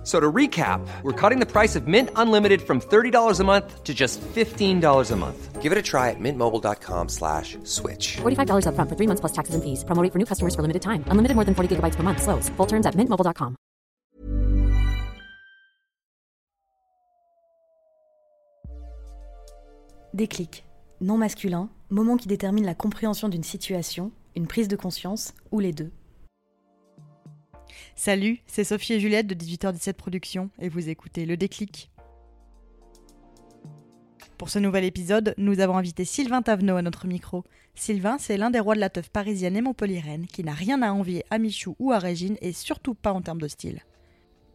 F- So to recap, we're cutting the price of Mint Unlimited from $30 a month to just $15 a month. Give it a try at mintmobile.com slash switch. $45 upfront for three months plus taxes and fees. Promo rate for new customers for limited time. Unlimited more than 40 gigabytes per month. Slows. Full terms at mintmobile.com. Déclic. Non masculin, moment qui détermine la compréhension d'une situation, une prise de conscience ou les deux. Salut, c'est Sophie et Juliette de 18h17 Productions et vous écoutez Le Déclic. Pour ce nouvel épisode, nous avons invité Sylvain Tavenot à notre micro. Sylvain, c'est l'un des rois de la teuf parisienne et montpelliéraine qui n'a rien à envier à Michou ou à Régine et surtout pas en termes de style.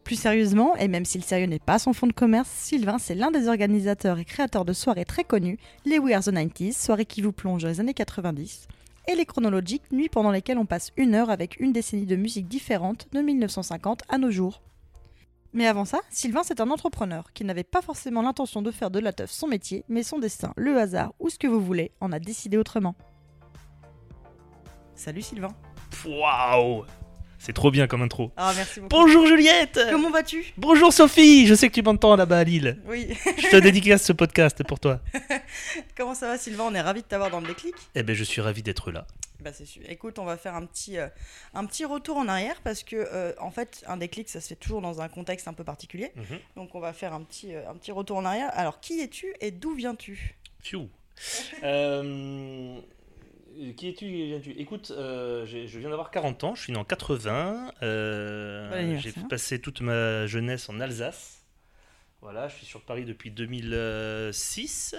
Plus sérieusement, et même si le sérieux n'est pas son fond de commerce, Sylvain, c'est l'un des organisateurs et créateurs de soirées très connues, les We Are the 90s, soirées qui vous plongent dans les années 90, et les chronologiques, nuits pendant lesquelles on passe une heure avec une décennie de musique différente de 1950 à nos jours. Mais avant ça, Sylvain c'est un entrepreneur qui n'avait pas forcément l'intention de faire de la teuf son métier, mais son destin, le hasard ou ce que vous voulez, en a décidé autrement. Salut Sylvain. Waouh C'est trop bien comme intro. Ah merci beaucoup. Bonjour Juliette Comment vas-tu? Bonjour Sophie Je sais que tu m'entends là-bas à Lille. Oui. Je te dédicace ce podcast pour toi. Comment ça va Sylvain? On est ravis de t'avoir dans le déclic? Eh ben je suis ravi d'être là. Bah c'est super. Écoute, on va faire un petit, euh, un petit retour en arrière parce que euh, en fait, un déclic, ça se fait toujours dans un contexte un peu particulier. Mhm. Donc on va faire un petit, euh, un petit retour en arrière. Alors, qui es-tu et d'où viens-tu? Pfiou. Qui es-tu viens-tu? Écoute, euh, je viens d'avoir 40 ans, je suis né en 80. euh, j'ai passé toute ma jeunesse en Alsace. Voilà, je suis sur Paris depuis 2006.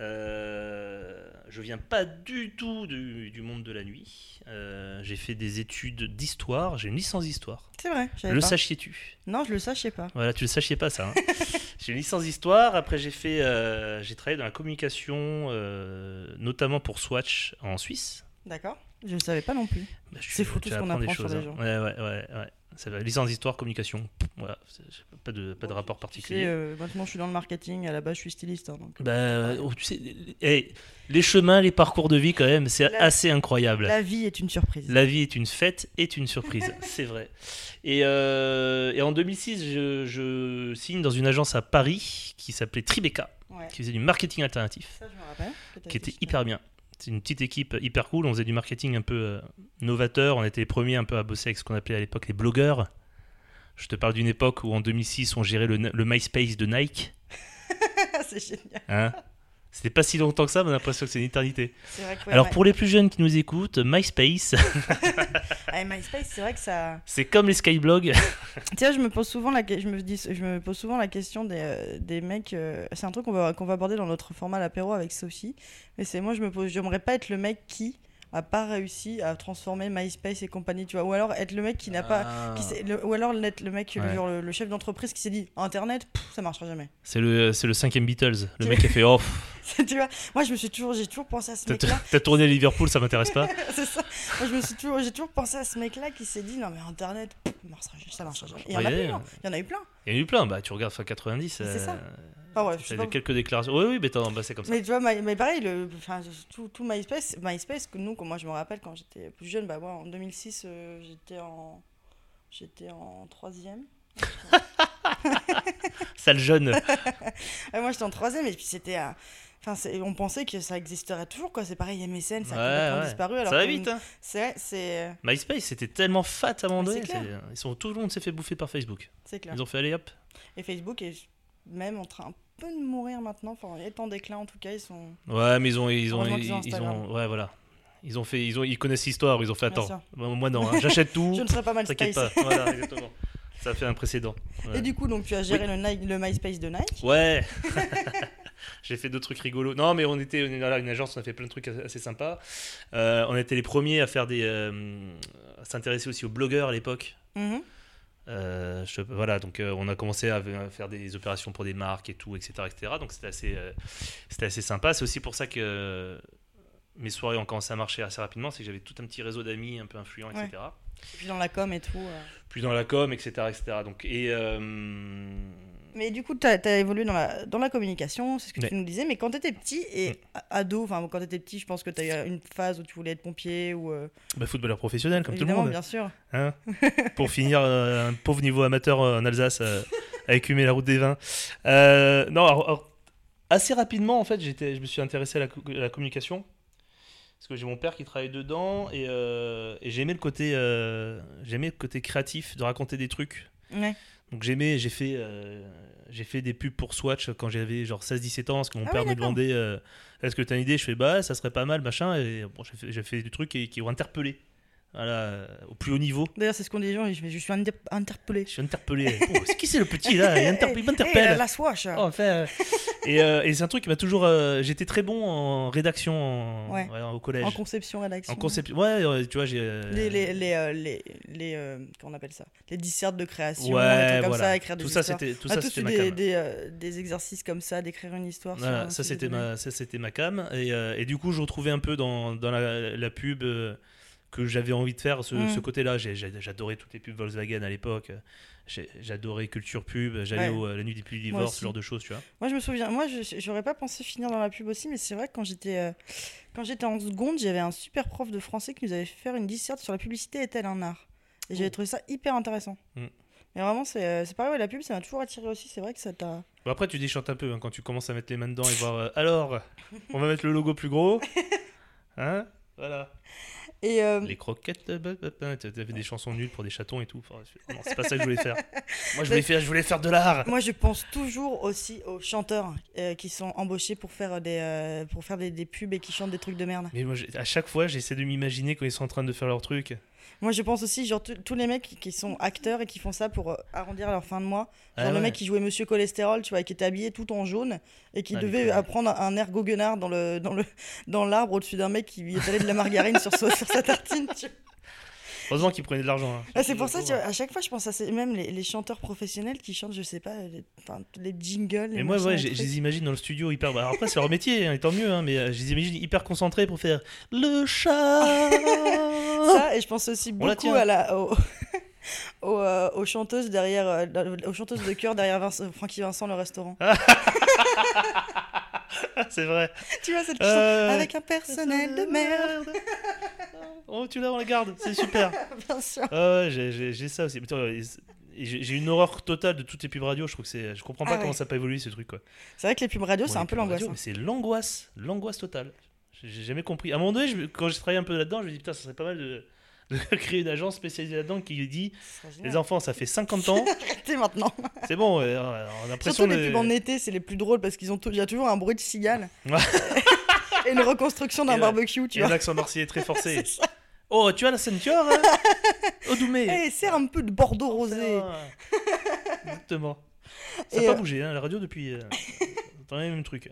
Euh, je viens pas du tout du, du monde de la nuit. Euh, j'ai fait des études d'histoire, j'ai une licence d'histoire. C'est vrai. Le sachiez-tu? Non, je le sachais pas. Voilà, tu le sachiez pas ça. hein. j'ai une licence d'histoire. Après, j'ai fait, euh, j'ai travaillé dans la communication, notamment pour Swatch en Suisse. D'accord. Je ne savais pas non plus. Bah, C'est fou tout ce qu'on apprends des apprend sur les hein. gens. Ouais, ouais, ouais, ouais. C'est la licence d'histoire, communication. Voilà, pas de, pas de rapport Tu particulier. sais, euh, maintenant je suis dans le marketing. À la base, je suis styliste. hein, donc. Bah, oh, tu sais, les chemins, les parcours de vie, quand même, c'est La- assez incroyable. La vie est une surprise. La vie est une fête, est une surprise, c'est vrai. Et, euh, et en 2006, je, je signe dans une agence à Paris qui s'appelait Tribeca, Ouais. qui faisait du marketing alternatif, Ça, je me rappelle. qui était hyper bien. C'est une petite équipe hyper cool. On faisait du marketing un peu euh, novateur. On était les premiers un peu à bosser avec ce qu'on appelait à l'époque les blogueurs. Je te parle d'une époque où en 2006, on gérait le, le MySpace de Nike. c'est génial. Hein? C'était pas si longtemps que ça, mais on a l'impression que c'est une éternité. C'est vrai que, ouais, Alors ouais. pour les plus jeunes qui nous écoutent, MySpace, Ah, MySpace, c'est vrai que ça. c'est comme les Skyblogs. Tiens, je me pose souvent la, je me dis, je me pose souvent la question des, euh, des mecs. euh, c'est un truc qu'on va, qu'on va aborder dans notre format l'apéro avec Sophie. Mais c'est moi, je me pose, j'aimerais pas être le mec qui a pas réussi à transformer MySpace et compagnie, tu vois. Ou alors être le mec qui n'a pas. Qui s'est- le- ou alors être le mec, le, Ouais. genre, le, le chef d'entreprise qui s'est dit Internet, pff, ça marchera jamais. C'est le, c'est le cinquième Beatles. Le mec a fait Oh, tu vois, moi, je me suis toujours, j'ai toujours pensé à ce t'as, mec-là. t'as tourné à Liverpool, ça m'intéresse pas. c'est ça. Moi, je me suis toujours, j'ai toujours pensé à ce mec-là qui s'est dit non mais Internet, pff, ça ça marchera jamais. Il y en a Ouais. plein. Il y en a eu plein. Il y en a eu plein. Bah, tu regardes fin 90. C'est ça. euh, Ah ouais, pas. quelques déclarations. Oui, oui, mais attends, bah, c'est comme ça. Mais tu vois, mais pareil, le, enfin, tout, tout MySpace, MySpace, que nous, moi je me rappelle quand j'étais plus jeune, bah moi en 2006, euh, j'étais en, j'étais en troisième. Sale jeune. Ouais, moi j'étais en troisième et puis c'était, euh, enfin, on pensait que ça existerait toujours quoi. C'est pareil, MSN, ça a Ouais, complètement ouais. disparu. Alors ça va vite, hein. C'est, c'est, MySpace, c'était tellement fat à un Ils sont, tout le monde s'est fait bouffer par Facebook. c'est clair. Ils ont fait allez hop. Et Facebook est même en train un peu de mourir maintenant. Enfin, est en déclin en tout cas. Ils sont. Ouais, mais ils ont, ils ont, ils, ont ils Instagram. ont, ouais, voilà. Ils ont fait, ils ont, ils connaissent l'histoire. Ils ont fait attends. sûr. Moi non, hein, j'achète tout. Je ne serais pas mal T'inquiète pas. Voilà, exactement. Ça a fait un précédent. Ouais. Et du coup, donc tu as géré le, Nike- le MySpace de Nike. Ouais. J'ai fait d'autres trucs rigolos. Non, mais on était on là, une agence, on a fait plein de trucs assez sympas. Euh, on était les premiers à faire des, euh, à s'intéresser aussi aux blogueurs à l'époque. Mhm. Euh, je- voilà, donc euh, on a commencé à, à faire des opérations pour des marques et tout, etc., etc. Donc c'était assez, euh, c'était assez sympa. C'est aussi pour ça que mes soirées ont commencé à marcher assez rapidement, c'est que j'avais tout un petit réseau d'amis un peu influents, etc. Et puis dans la com et tout. Puis dans la com, etc. etc. Donc, et, Mais du coup, tu as, évolué dans la, dans la communication, c'est ce que Ouais. tu nous disais. Mais quand tu étais petit et Mm. ado, enfin quand tu étais petit, je pense que tu as eu une phase où tu voulais être pompier ou. euh, bah, footballeur professionnel, comme tout le monde. bien sûr. hein. Pour finir, euh, un pauvre niveau amateur euh, en Alsace, euh, à écumer la route des vins. Non, alors, alors, assez rapidement, en fait, j'étais, je me suis intéressé à la, co- à la communication. Parce que j'ai mon père qui travaille dedans et, euh, et j'aimais le côté euh, j'aimais le côté créatif de raconter des trucs Ouais. Donc j'aimais j'ai fait euh, j'ai fait des pubs pour Swatch quand j'avais genre 16 17 ans parce que mon Ah père oui, me demandait euh, est-ce que tu as une idée? Je fais bah ça serait pas mal machin et bon j'ai fait, fait des trucs qui, qui ont interpellé au plus haut niveau D'ailleurs, c'est ce qu'on dit les gens, je, je suis inter- interpellé. je suis interpellé oh, c'est qui c'est le petit là? Il, inter- il Hey, m'interpelle la, la Swatch Oh, enfin, euh, et euh, et c'est un truc qui m'a toujours euh, j'étais très bon en rédaction en- Ouais. ouais, au collège En conception, rédaction. en conception ouais tu vois j'ai Les, les, les, les, les, comment on appelle ça? Les dissertes de création, Ouais, des trucs comme voilà. ça, écrire des tout ça c'était tout On a ça c'était ma des, cam. des, des exercices comme ça, d'écrire une histoire. sur Voilà, un ça c'était ma, ça c'était ma cam et, et du coup je retrouvais un peu dans, dans la, la pub que j'avais envie de faire ce, Mm. ce côté-là. J'adorais toutes les pubs Volkswagen à l'époque. J'adorais Culture Pub. J'allais Ouais. au- à la nuit des Moi divorce, ce genre de choses, tu vois. Moi, je me souviens, moi, j'aurais pas pensé finir dans la pub aussi, mais c'est vrai que quand j'étais euh, quand j'étais en seconde, j'avais un super prof de français qui nous avait fait faire une disserte sur la publicité est-elle un art Et j'avais Oh. trouvé ça hyper intéressant. Mm. Mais vraiment, c'est euh, c'est pareil, ouais, la pub, ça m'a toujours attiré aussi. C'est vrai que ça t'a. Bon, après, tu déchantes un peu hein, quand tu commences à mettre les mains dedans et voir. euh, alors, on va mettre le logo plus gros? Hein? Voilà. Et euh, Les croquettes. euh, bah, bah, bah, T'avais des chansons nulles pour des chatons et tout. Enfin, non, c'est pas ça que je voulais faire. Moi, je voulais faire, je voulais faire de l'art. moi, je pense toujours aussi aux chanteurs euh, qui sont embauchés pour faire des euh, pour faire des, des pubs et qui chantent des trucs de merde. Mais moi, à chaque fois, j'essaie de m'imaginer quand ils sont en train de faire leur truc. Moi, je pense aussi, genre, tous- les mecs qui- sont acteurs et qui font ça pour euh, arrondir leur fin de mois. Genre, Ah le ouais. mec qui jouait Monsieur Cholestérol, tu vois, et qui était habillé tout en jaune et qui Ah, devait apprendre un air goguenard dans le dans le dans l'arbre au-dessus d'un mec qui lui étalait de la margarine sur, sa- sur sa tartine. tu vois. Heureusement qu'ils prenaient de l'argent. hein. Ah, c'est pour ça, tu vois, à chaque fois, je pense à ces, même les, les chanteurs professionnels qui chantent, je sais pas, les, enfin, les jingles. les Mais moi, ouais, je les imagine dans le studio hyper. bah, après, c'est leur métier, hein, et tant mieux, hein, mais euh, je les imagine hyper concentrés pour faire le chat. ça et je pense aussi la beaucoup à la aux, aux, euh, aux chanteuses derrière euh, aux chanteuses de chœur derrière Vincent- Francky Vincent le restaurant c'est vrai. tu vois cette chanson Euh, avec un personnel de merde Oh, tu l'as, on la garde, c'est super. bien sûr j'ai- j'ai j'ai ça aussi. J'ai une horreur totale de toutes les pubs radio. Je trouve que c'est. Je comprends pas Ah comment ça n'a pas évolué ce truc quoi. c'est vrai que les pubs radio c'est un peu l'angoisse hein. Mais c'est l'angoisse, l'angoisse totale. J'ai jamais compris. À un moment donné, je- quand j'ai travaillé un peu là-dedans, je me dis putain, ça serait pas mal de créer une agence spécialisée là-dedans qui dit les enfants, ça fait 50 ans, arrêtez maintenant c'est bon. euh, on a l'impression surtout les pubs en été c'est les plus drôles parce qu'ils ont il y a toujours un bruit de cigale et une reconstruction d'un Et barbecue tu Et un vois accent marseillais très forcé. Oh, tu as la ceinture hein Oh, Doumé Eh, sert un peu de bordeaux rosé Ah. Exactement. Ça n'a Et, pas euh, bougé, hein, la radio depuis. Euh, dans les mêmes trucs.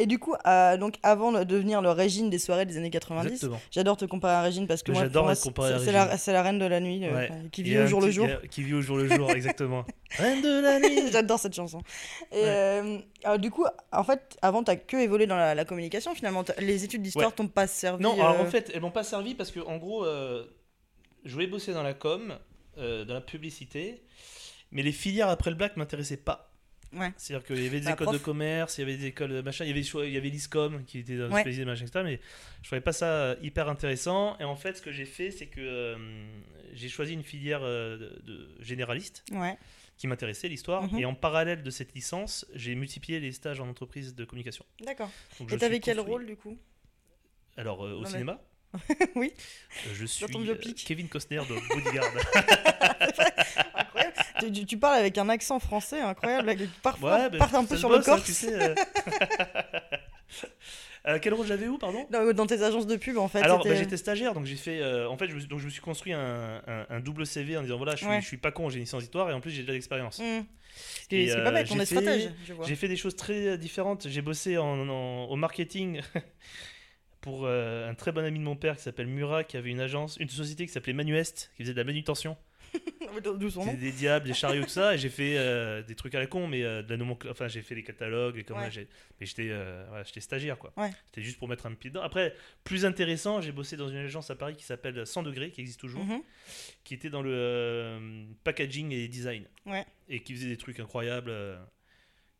Et du coup euh, donc avant de devenir le Régine des soirées des années 90 Exactement. J'adore te comparer à Régine parce que moi, moi, c'est- la, la reine de la nuit euh, Ouais. qui vit au jour le jour. Qui vit au jour le jour, exactement. Reine de la nuit. J'adore cette chanson. Et Ouais. euh, alors, du coup, en fait, avant, t'as que évolué dans la, la communication finalement. Les études d'histoire Ouais. t'ont pas servi. Non, alors en fait, elles m'ont pas servi parce que en gros, je voulais bosser dans la com, dans la publicité, mais les filières après le bac m'intéressaient pas. Ouais. C'est-à-dire qu'il y avait des Bah, écoles prof. de commerce, il y avait des écoles de machin, il y avait, il y avait l'ISCOM qui était dans Ouais. spécialisé machin, etc. Mais je trouvais pas ça euh, hyper intéressant. Et en fait, ce que j'ai fait, c'est que euh, j'ai choisi une filière euh, de, de généraliste Ouais. qui m'intéressait, l'histoire. Mhm. Et en parallèle de cette licence, j'ai multiplié les stages en entreprise de communication. D'accord. Et t'avais quel rôle du coup? Alors, euh, au Non, mais- cinéma Oui. Je suis. Kevin Costner de Bodyguard. Tu, parles avec un accent français incroyable, parfois Ouais, bah, part un peu sur le hein, corps. tu sais, euh. Euh, quel rôle j'avais où, pardon? Dans, dans tes agences de pub, en fait. Alors, bah, c'était- j'étais stagiaire, donc j'ai fait. euh, en fait, je me, donc, je me suis construit un, un- un double CV en disant voilà, je suis, Ouais. je suis pas con, j'ai une licence d'histoire et en plus j'ai de l'expérience. Hmm. Ce qui Et, est- ce qui est euh, pas bête, on est stratège. J'ai fait des choses très euh, différentes. J'ai bossé en, en- au marketing pour euh, un très bon ami de mon père qui s'appelle Murat, qui avait une agence, une société qui s'appelait Manuest, qui faisait de la manutention. D'où son C'était nom. des diables, des chariots, tout ça. Et j'ai fait euh, des trucs à la con, mais euh, de la nomenclature. Enfin, j'ai fait les catalogues. Et comme Ouais. là, mais j'étais euh, voilà, j'étais stagiaire, quoi. Ouais. C'était juste pour mettre un pied dedans. Après, plus intéressant, j'ai bossé dans une agence à Paris qui s'appelle 100 degrés, qui existe toujours, Mhm. qui était dans le packaging et design. Ouais. Et qui faisait des trucs incroyables.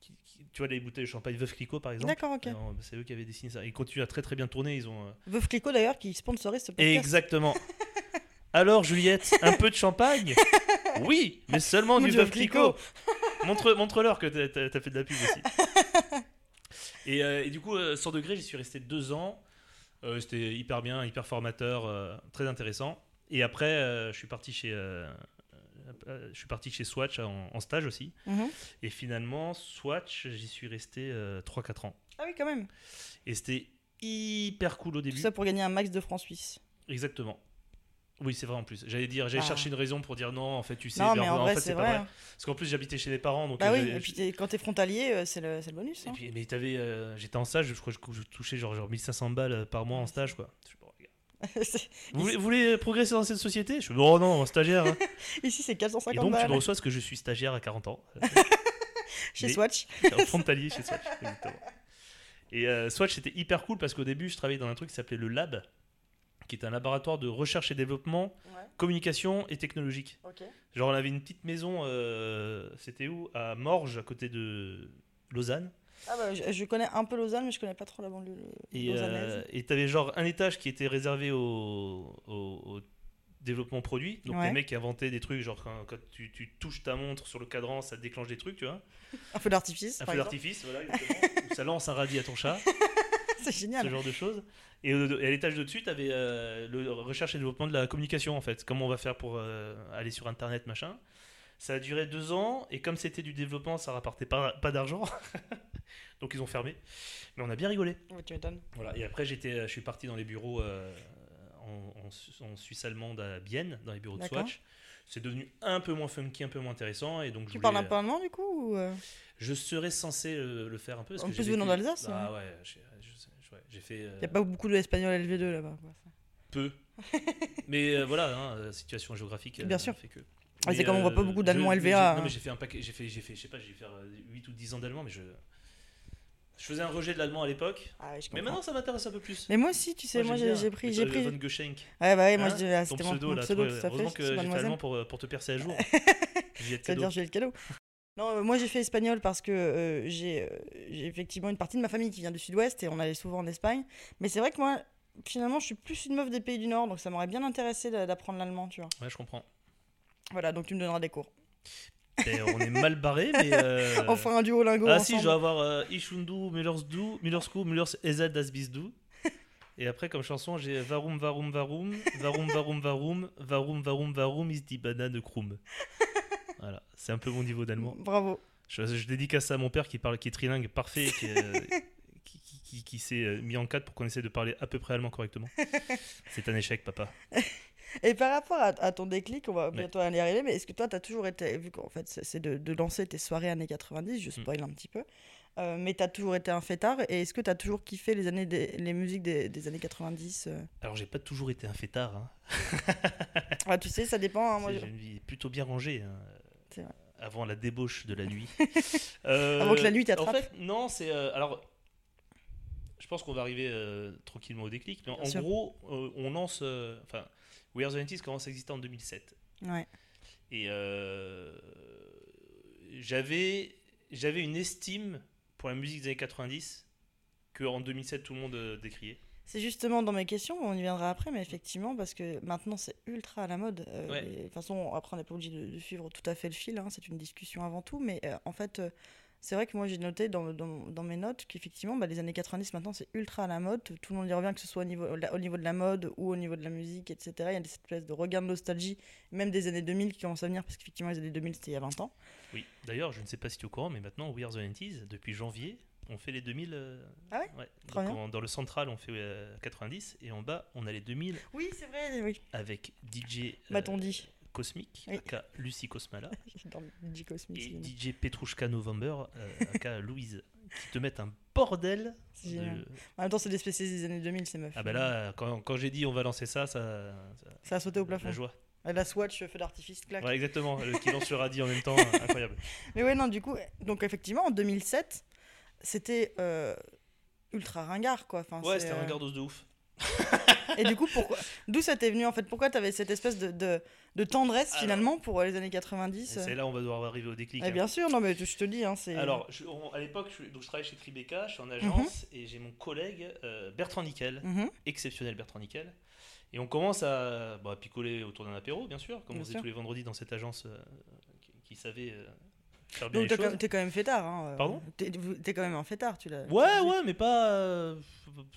qui- qui- tu vois, les bouteilles de champagne Veuve Clicquot, par exemple. D'accord, ok. C'est eux qui avaient dessiné ça. Ils continuent à très très bien tourner. Ils ont. Veuve Clicquot d'ailleurs qui sponsorise ce podcast. Exactement. Alors, Juliette, un peu de champagne? Oui, mais seulement du Veuve Clicquot. Montre, montre-leur que t'as- fait de la pub aussi. Et, euh, et du coup, euh, 100 degrés, j'y suis resté deux ans. Euh, C'était hyper bien, hyper formateur, euh, très intéressant. Et après, je suis parti chez, je suis parti chez Swatch en, en stage aussi. Mhm. Et finalement, Swatch, j'y suis resté euh, 3-4 ans. Ah oui, quand même. Et c'était hyper cool au Tout début. ça pour gagner un max de francs suisses. Exactement. Oui, c'est vrai en plus. J'allais dire, j'allais Ah. chercher une raison pour dire non, en fait, tu sais. non, mais en vrai, fait, c'est pas vrai. hein. Parce qu'en plus, j'habitais chez les parents. Donc, Bah euh, oui, j'ai- et puis quand t'es frontalier, euh, c'est le, c'est le bonus. et hein. puis, mais t'avais, euh, j'étais en stage, je crois que je, touchais genre, genre 1500 balles euh, par mois en stage, quoi. Vous voulez, vous voulez progresser dans cette société? Je fais, oh non, stagiaire. hein. Ici, c'est Et 450 donc, tu balles me reçois ce que je suis stagiaire à 40 ans. chez mais- Swatch. frontalier chez Swatch. exactement. Et euh, Swatch, c'était hyper cool parce qu'au début, je travaillais dans un truc qui s'appelait le Lab, qui est un laboratoire de recherche et développement, Ouais. communication et technologique. Genre, on avait une petite maison, euh, c'était où? À Morges, à côté de Lausanne. Ah bah, je, je connais un peu Lausanne, mais je connais pas trop la banlieue Et lausannaise. euh, et t'avais genre un étage qui était réservé au, au- au développement produit. Donc, Ouais. les mecs qui inventaient des trucs, genre quand, quand tu, tu touches ta montre sur le cadran, ça déclenche des trucs, tu vois. Un feu d'artifice, Un feu d'artifice, voilà, exactement. Ça lance un radis à ton chat. C'est ce génial. genre de choses. Et, à l'étage de dessus, tu avais le recherche et développement de la communication, en fait. Comment on va faire pour euh, aller sur Internet, machin. Ça a duré deux ans, et comme c'était du développement, ça rapportait pas, pas d'argent. Donc ils ont fermé. Mais on a bien rigolé. Ouais, tu m'étonnes. Voilà. Et après, j'étais, je suis parti dans les bureaux euh, en, en Su- en Suisse allemande à Bienne, dans les bureaux de. Swatch. C'est devenu un peu moins funky, un peu moins intéressant. Et donc je Tu voulais- parles un peu allemand du coup ou, euh, Je serais censé euh, le faire un peu. Parce En que plus, venant d'Alsace, Ah ouais, j'ai fait. euh, Y a pas beaucoup de espagnol LV2 là-bas. peu. Mais euh, voilà, hein, euh, situation géographique. euh, Bien sûr. Fait que. Ah, c'est comme on voit pas beaucoup d'Allemands LVA, hein. Non, mais j'ai fait un paquet. J'ai fait, j'ai fait, je sais pas, j'ai fait euh, 8 ou 10 ans d'allemand, mais je. Je faisais un rejet de l'allemand à l'époque. Ah, Mais maintenant, ça m'intéresse un peu plus. Mais moi aussi, tu sais, moi j'aime j'ai pris. J'ai pris... Von Goschenk. Ouais, bah ouais, moi Hein, ah, c'était mon, pseudo, mon là, pseudo, toi, tout à fait. heureusement que j'ai fait allemand pour, pour te percer à jour. J'ai le cadeau. Non, euh, moi j'ai fait espagnol parce que euh, j'ai euh, j'ai effectivement une partie de ma famille qui vient du sud-ouest et on allait souvent en Espagne. Mais c'est vrai que moi, finalement, je suis plus une meuf des pays du Nord, donc ça m'aurait bien intéressé d'a- d'apprendre l'allemand, tu vois. Ouais, je comprends. Voilà, donc tu me donneras des cours. Et on est mal barré, mais. euh, On fera un duo lingo Ah ensemble. si, je dois avoir euh, Ichundu, Müllersdu, Müllersku, Müllers Ezad das Bisdu. Et après, comme chanson, j'ai Varum, Varum, Varum, Varum, Varum, Varum, Varum, Varum, Varum, is die Banane Krum. Voilà, c'est un peu mon niveau d'allemand. Bravo. Je, je dédicace ça à mon père qui parle, qui est trilingue parfait, qui, est, euh, qui, qui- qui- qui s'est euh, mis en cadre pour qu'on essaie de parler à peu près allemand correctement. C'est un échec, papa. Et par rapport à, à ton déclic, on va Ouais. bientôt y arriver, mais est-ce que toi, tu as toujours été, vu qu'en fait, c'est de, de lancer tes soirées années 90, je Mm. spoil un petit peu, euh, mais tu as toujours été un fêtard, et est-ce que tu as toujours kiffé les, années des, les musiques des, des années 90 euh? Alors, j'ai pas toujours été un fêtard. Hein. Ah, Tu sais, ça dépend. hein, moi, J'ai une vie plutôt bien rangée. hein. Avant la débauche de la nuit. Euh, Avant que la nuit En t'attrape. fait, non, c'est. euh, alors, je pense qu'on va arriver euh, tranquillement au déclic. Mais en, Bien en sûr. gros, on lance. Enfin, We Are the 90s commence à exister en 2007. Ouais. Et j'avais j'avais une estime pour la musique des années 90 que en 2007 tout le monde décriait. C'est justement dans mes questions, on y viendra après, mais effectivement, parce que maintenant c'est ultra à la mode. euh, Ouais. et De toute façon, après on n'est pas obligé de, de suivre tout à fait le fil, hein, c'est une discussion avant tout, mais euh, en fait, euh, c'est vrai que moi j'ai noté dans, dans, dans mes notes qu'effectivement, bah, les années 90 maintenant c'est ultra à la mode, tout le monde y revient, que ce soit au niveau, au niveau de la mode ou au niveau de la musique, etc. Il y a cette espèce de regain de nostalgie, même des années 2000 qui commencent à venir, parce qu'effectivement les années 2000 c'était il y a 20 ans. Oui, d'ailleurs, je ne sais pas si tu es au courant, mais maintenant, We Are the 90s, depuis janvier, on fait les 2000. euh, Ah ouais Donc, en- dans le central, on fait euh, 90 et en bas, on a les 2000 Oui, c'est vrai, oui. avec DJ euh, M'a-t-on dit Cosmic, Oui. aka Lucie Cosmala, DJ Cosmic, et. DJ Petrushka November, euh, aka Louise, qui te mettent un bordel. De-. En même temps, c'est des spécialistes des années 2000, ces meufs. Ah bah là, quand, quand j'ai dit on va lancer ça, ça, ça- Ça a sauté au la plafond. joie. Et La Swatch, feu d'artifice, clac. Ouais, exactement, qui lance le radis en même temps, incroyable. Mais ouais, non, du coup, donc effectivement, en 2007, c'était euh, ultra ringard, quoi. Enfin, Ouais, c'était euh, un gardos de ouf. Et du coup, pourquoi D'où ça t'est venu, en fait? Pourquoi t'avais cette espèce de, de, de tendresse, Alors- finalement, pour les années 90 Et C'est là où on va devoir arriver au déclic. Eh hein. bien sûr, non, mais je te dis, hein. Alors, je- on- à l'époque, je, donc, je travaillais chez Tribeca, je suis en agence, et j'ai mon collègue euh, Bertrand Nickel, Mhm. exceptionnel Bertrand Nickel. Et on commence à, bon, à picoler autour d'un apéro, bien sûr, comme Bien on faisait sûr. tous les vendredis dans cette agence euh, qui, qui savait euh, faire bien Donc t'es quand, t'es quand même fêtard, hein. euh, Pardon? T'es quand même un fêtard, tu l'as... tu Ouais, l'as dit. ouais, mais pas. euh,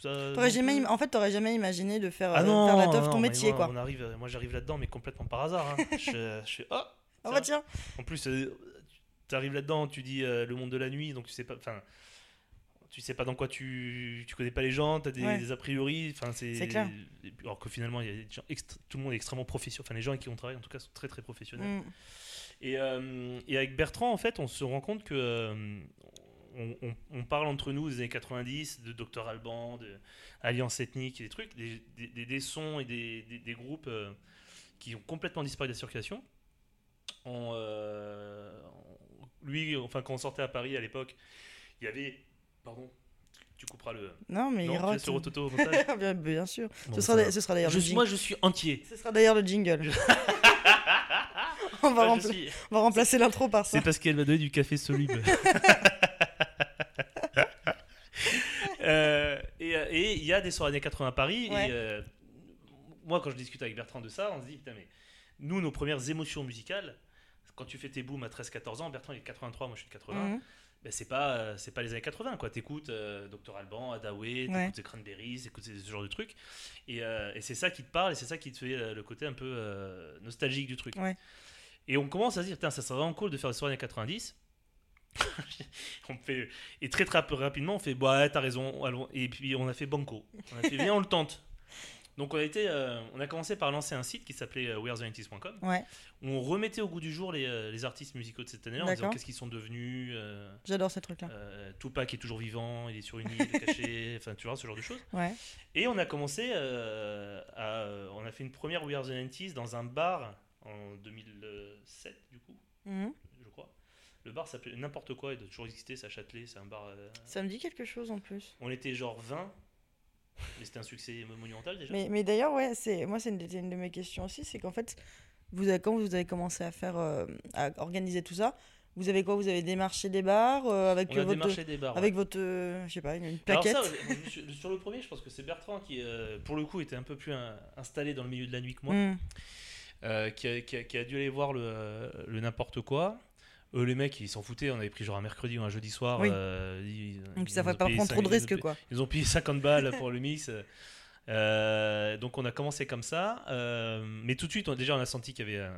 ça- T'aurais jamais, im- en fait, t'aurais jamais imaginé de faire, Ah euh, non, faire la teuf non, ton mais métier, moi, quoi. On arrive, euh, moi, j'arrive là-dedans, mais complètement par hasard. hein. je, je fais, oh Ah bah tiens En plus, tu arrives là-dedans, tu dis euh, le monde de la nuit, donc tu sais pas. Enfin, tu sais pas dans quoi tu, tu connais pas les gens, tu as des, Ouais. des a priori. Enfin, c'est. C'est clair. Alors que finalement, il y a des gens extra- tout le monde est extrêmement professionnel. Enfin, les gens avec qui on travaille, en tout cas, sont très très professionnels. Mm. Et, euh, et avec Bertrand, en fait, on se rend compte que. euh, on, on- on parle entre nous des années 90, de Dr Alban, de Alliance Ethnique, et des trucs, des, des- des- des sons et des, groupes euh, qui ont complètement disparu de la circulation. On, on- lui, enfin, quand on sortait à Paris à l'époque, il y avait. Pardon, tu couperas le. Non, mais non, il rote. laisses le rototo au montage bien, bien sûr. Bon, ce, ça sera ce sera d'ailleurs. Moi, je suis entier. Ce sera d'ailleurs le jingle. on, va Moi, je rempla- suis- on va remplacer l'intro par ça. C'est parce qu'elle m'a donné du café soluble. Euh, et euh, et il y a des soirées années 80 à Paris. Ouais. Et euh, moi, quand je discute avec Bertrand de ça, on se dit putain, mais nous, nos premières émotions musicales, quand tu fais tes booms à 13-14 ans, Bertrand il est de 83, moi je suis de 80. Mhm. Ben, c'est pas c'est pas les années 80 quoi t'écoutes euh, Dr Alban Adaway t'écoutes Ouais. The Cranberries t'écoutes ce genre de trucs et, euh, et c'est ça qui te parle et c'est ça qui te fait euh, le côté un peu euh, nostalgique du truc Ouais. Et on commence à se dire ça serait vraiment cool de faire des soirées années 90 on fait et très très rapidement on fait bah ouais, t'as raison allons. et puis on a fait banco on a fait viens on le tente donc on a été euh, on a commencé par lancer un site qui s'appelait euh, wearethe90.com Ouais, où on remettait au goût du jour les, euh, les artistes musicaux de cette année en disant qu'est-ce qu'ils sont devenus euh, j'adore ces trucs-là. Tupac est toujours vivant, il est sur une île cachée, enfin tu vois ce genre de choses. Ouais. Et on a commencé à, on a fait une première We Are the 90s dans un bar en 2007 du coup, Mhm. je crois. Le bar s'appelait n'importe quoi, il doit toujours exister, c'est à Châtelet, c'est un bar. euh, Ça me dit quelque chose en plus. on était genre 20, mais c'était un succès monumental déjà. Mais, mais d'ailleurs, ouais, c'est moi, c'est une, de- une de mes questions aussi, c'est qu'en fait, vous avez, quand vous avez commencé à faire, euh, à organiser tout ça, vous avez quoi? Vous avez démarché des bars euh, avec on a votre, démarché des bars. avec ouais. votre, euh, je sais pas, une, une Alors plaquette. ça, sur le premier, je pense que c'est Bertrand qui, euh, pour le coup, était un peu plus installé dans le milieu de la nuit que moi. Mhm. Euh, qui, a, qui a- qui a dû aller voir le, le n'importe quoi. Eux, les mecs, ils s'en foutaient. On avait pris genre un mercredi ou un jeudi soir. Oui. euh, ils- Donc ils ça va pas prendre trop de risques, quoi. Ils ont payé 50 balles pour le mix. Euh, donc on a commencé comme ça. mais tout de suite, on, déjà, on a senti qu'il y avait.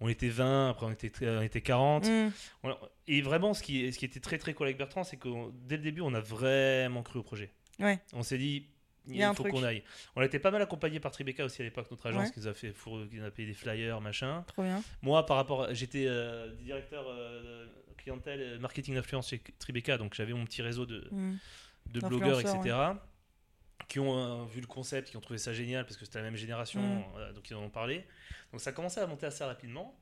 on était 20, après on était, on était 40. Mhm. On- et vraiment, ce qui, ce qui était très très cool avec Bertrand, c'est que dès le début, on a vraiment cru au projet. Ouais. On s'est dit, Il faut qu'on aille. On était pas mal accompagné par Tribeca aussi à l'époque, notre agence Ouais. qui nous a fait four- qui nous a payé des flyers, machin. Trop bien. Moi, par rapport, à- j'étais euh, directeur euh, clientèle, euh, marketing d'influence chez Tribeca, donc j'avais mon petit réseau de, Mhm. de blogueurs, etc. Qui ont euh, vu le concept, qui ont trouvé ça génial parce que c'était la même génération, Mm. donc ils en ont parlé. Donc ça a commencé à monter assez rapidement.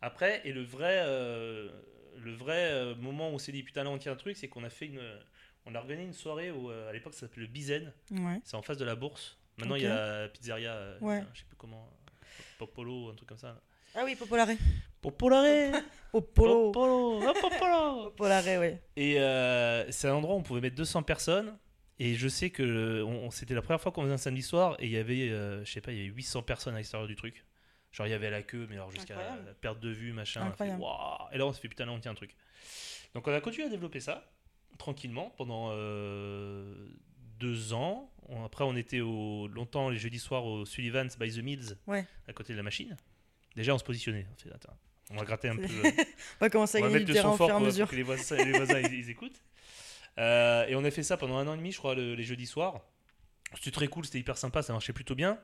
Après, et le vrai, le vrai moment où on s'est dit putain là on tient un truc, c'est qu'on a fait une, on a organisé une soirée où euh, à l'époque ça s'appelait le Bizen, Ouais. c'est en face de la bourse. Maintenant il y a la pizzeria, euh, Ouais. je sais plus comment, Popolo, un truc comme ça. Ah oui, Popolare. Popolare, Popolo. Popolo, oh, Popolo. Popolare, ouais. Et euh, c'est un endroit où on pouvait mettre 200 personnes. Et je sais que on- on- c'était la première fois qu'on faisait un samedi soir et il y avait, euh, je sais pas, il y avait 800 personnes à l'extérieur du truc. Genre il y avait la queue, mais alors jusqu'à la perte de vue, machin. fait, et là on se fait putain là on tient un truc. Donc on a continué à développer ça tranquillement pendant euh, deux ans. On- après on était au, longtemps les jeudis soirs au Sullivan's by the Mills Ouais. à côté de la machine. Déjà on se positionnait. On, fait, attends, on va gratter un peu. Euh, On va commencer à gagner du terrain au fur et à pour, mesure. que les voisins, les voisins ils, ils écoutent. Euh, et on a fait ça pendant un an et demi, je crois, le- les jeudis soirs. C'était très cool, c'était hyper sympa, ça marchait plutôt bien.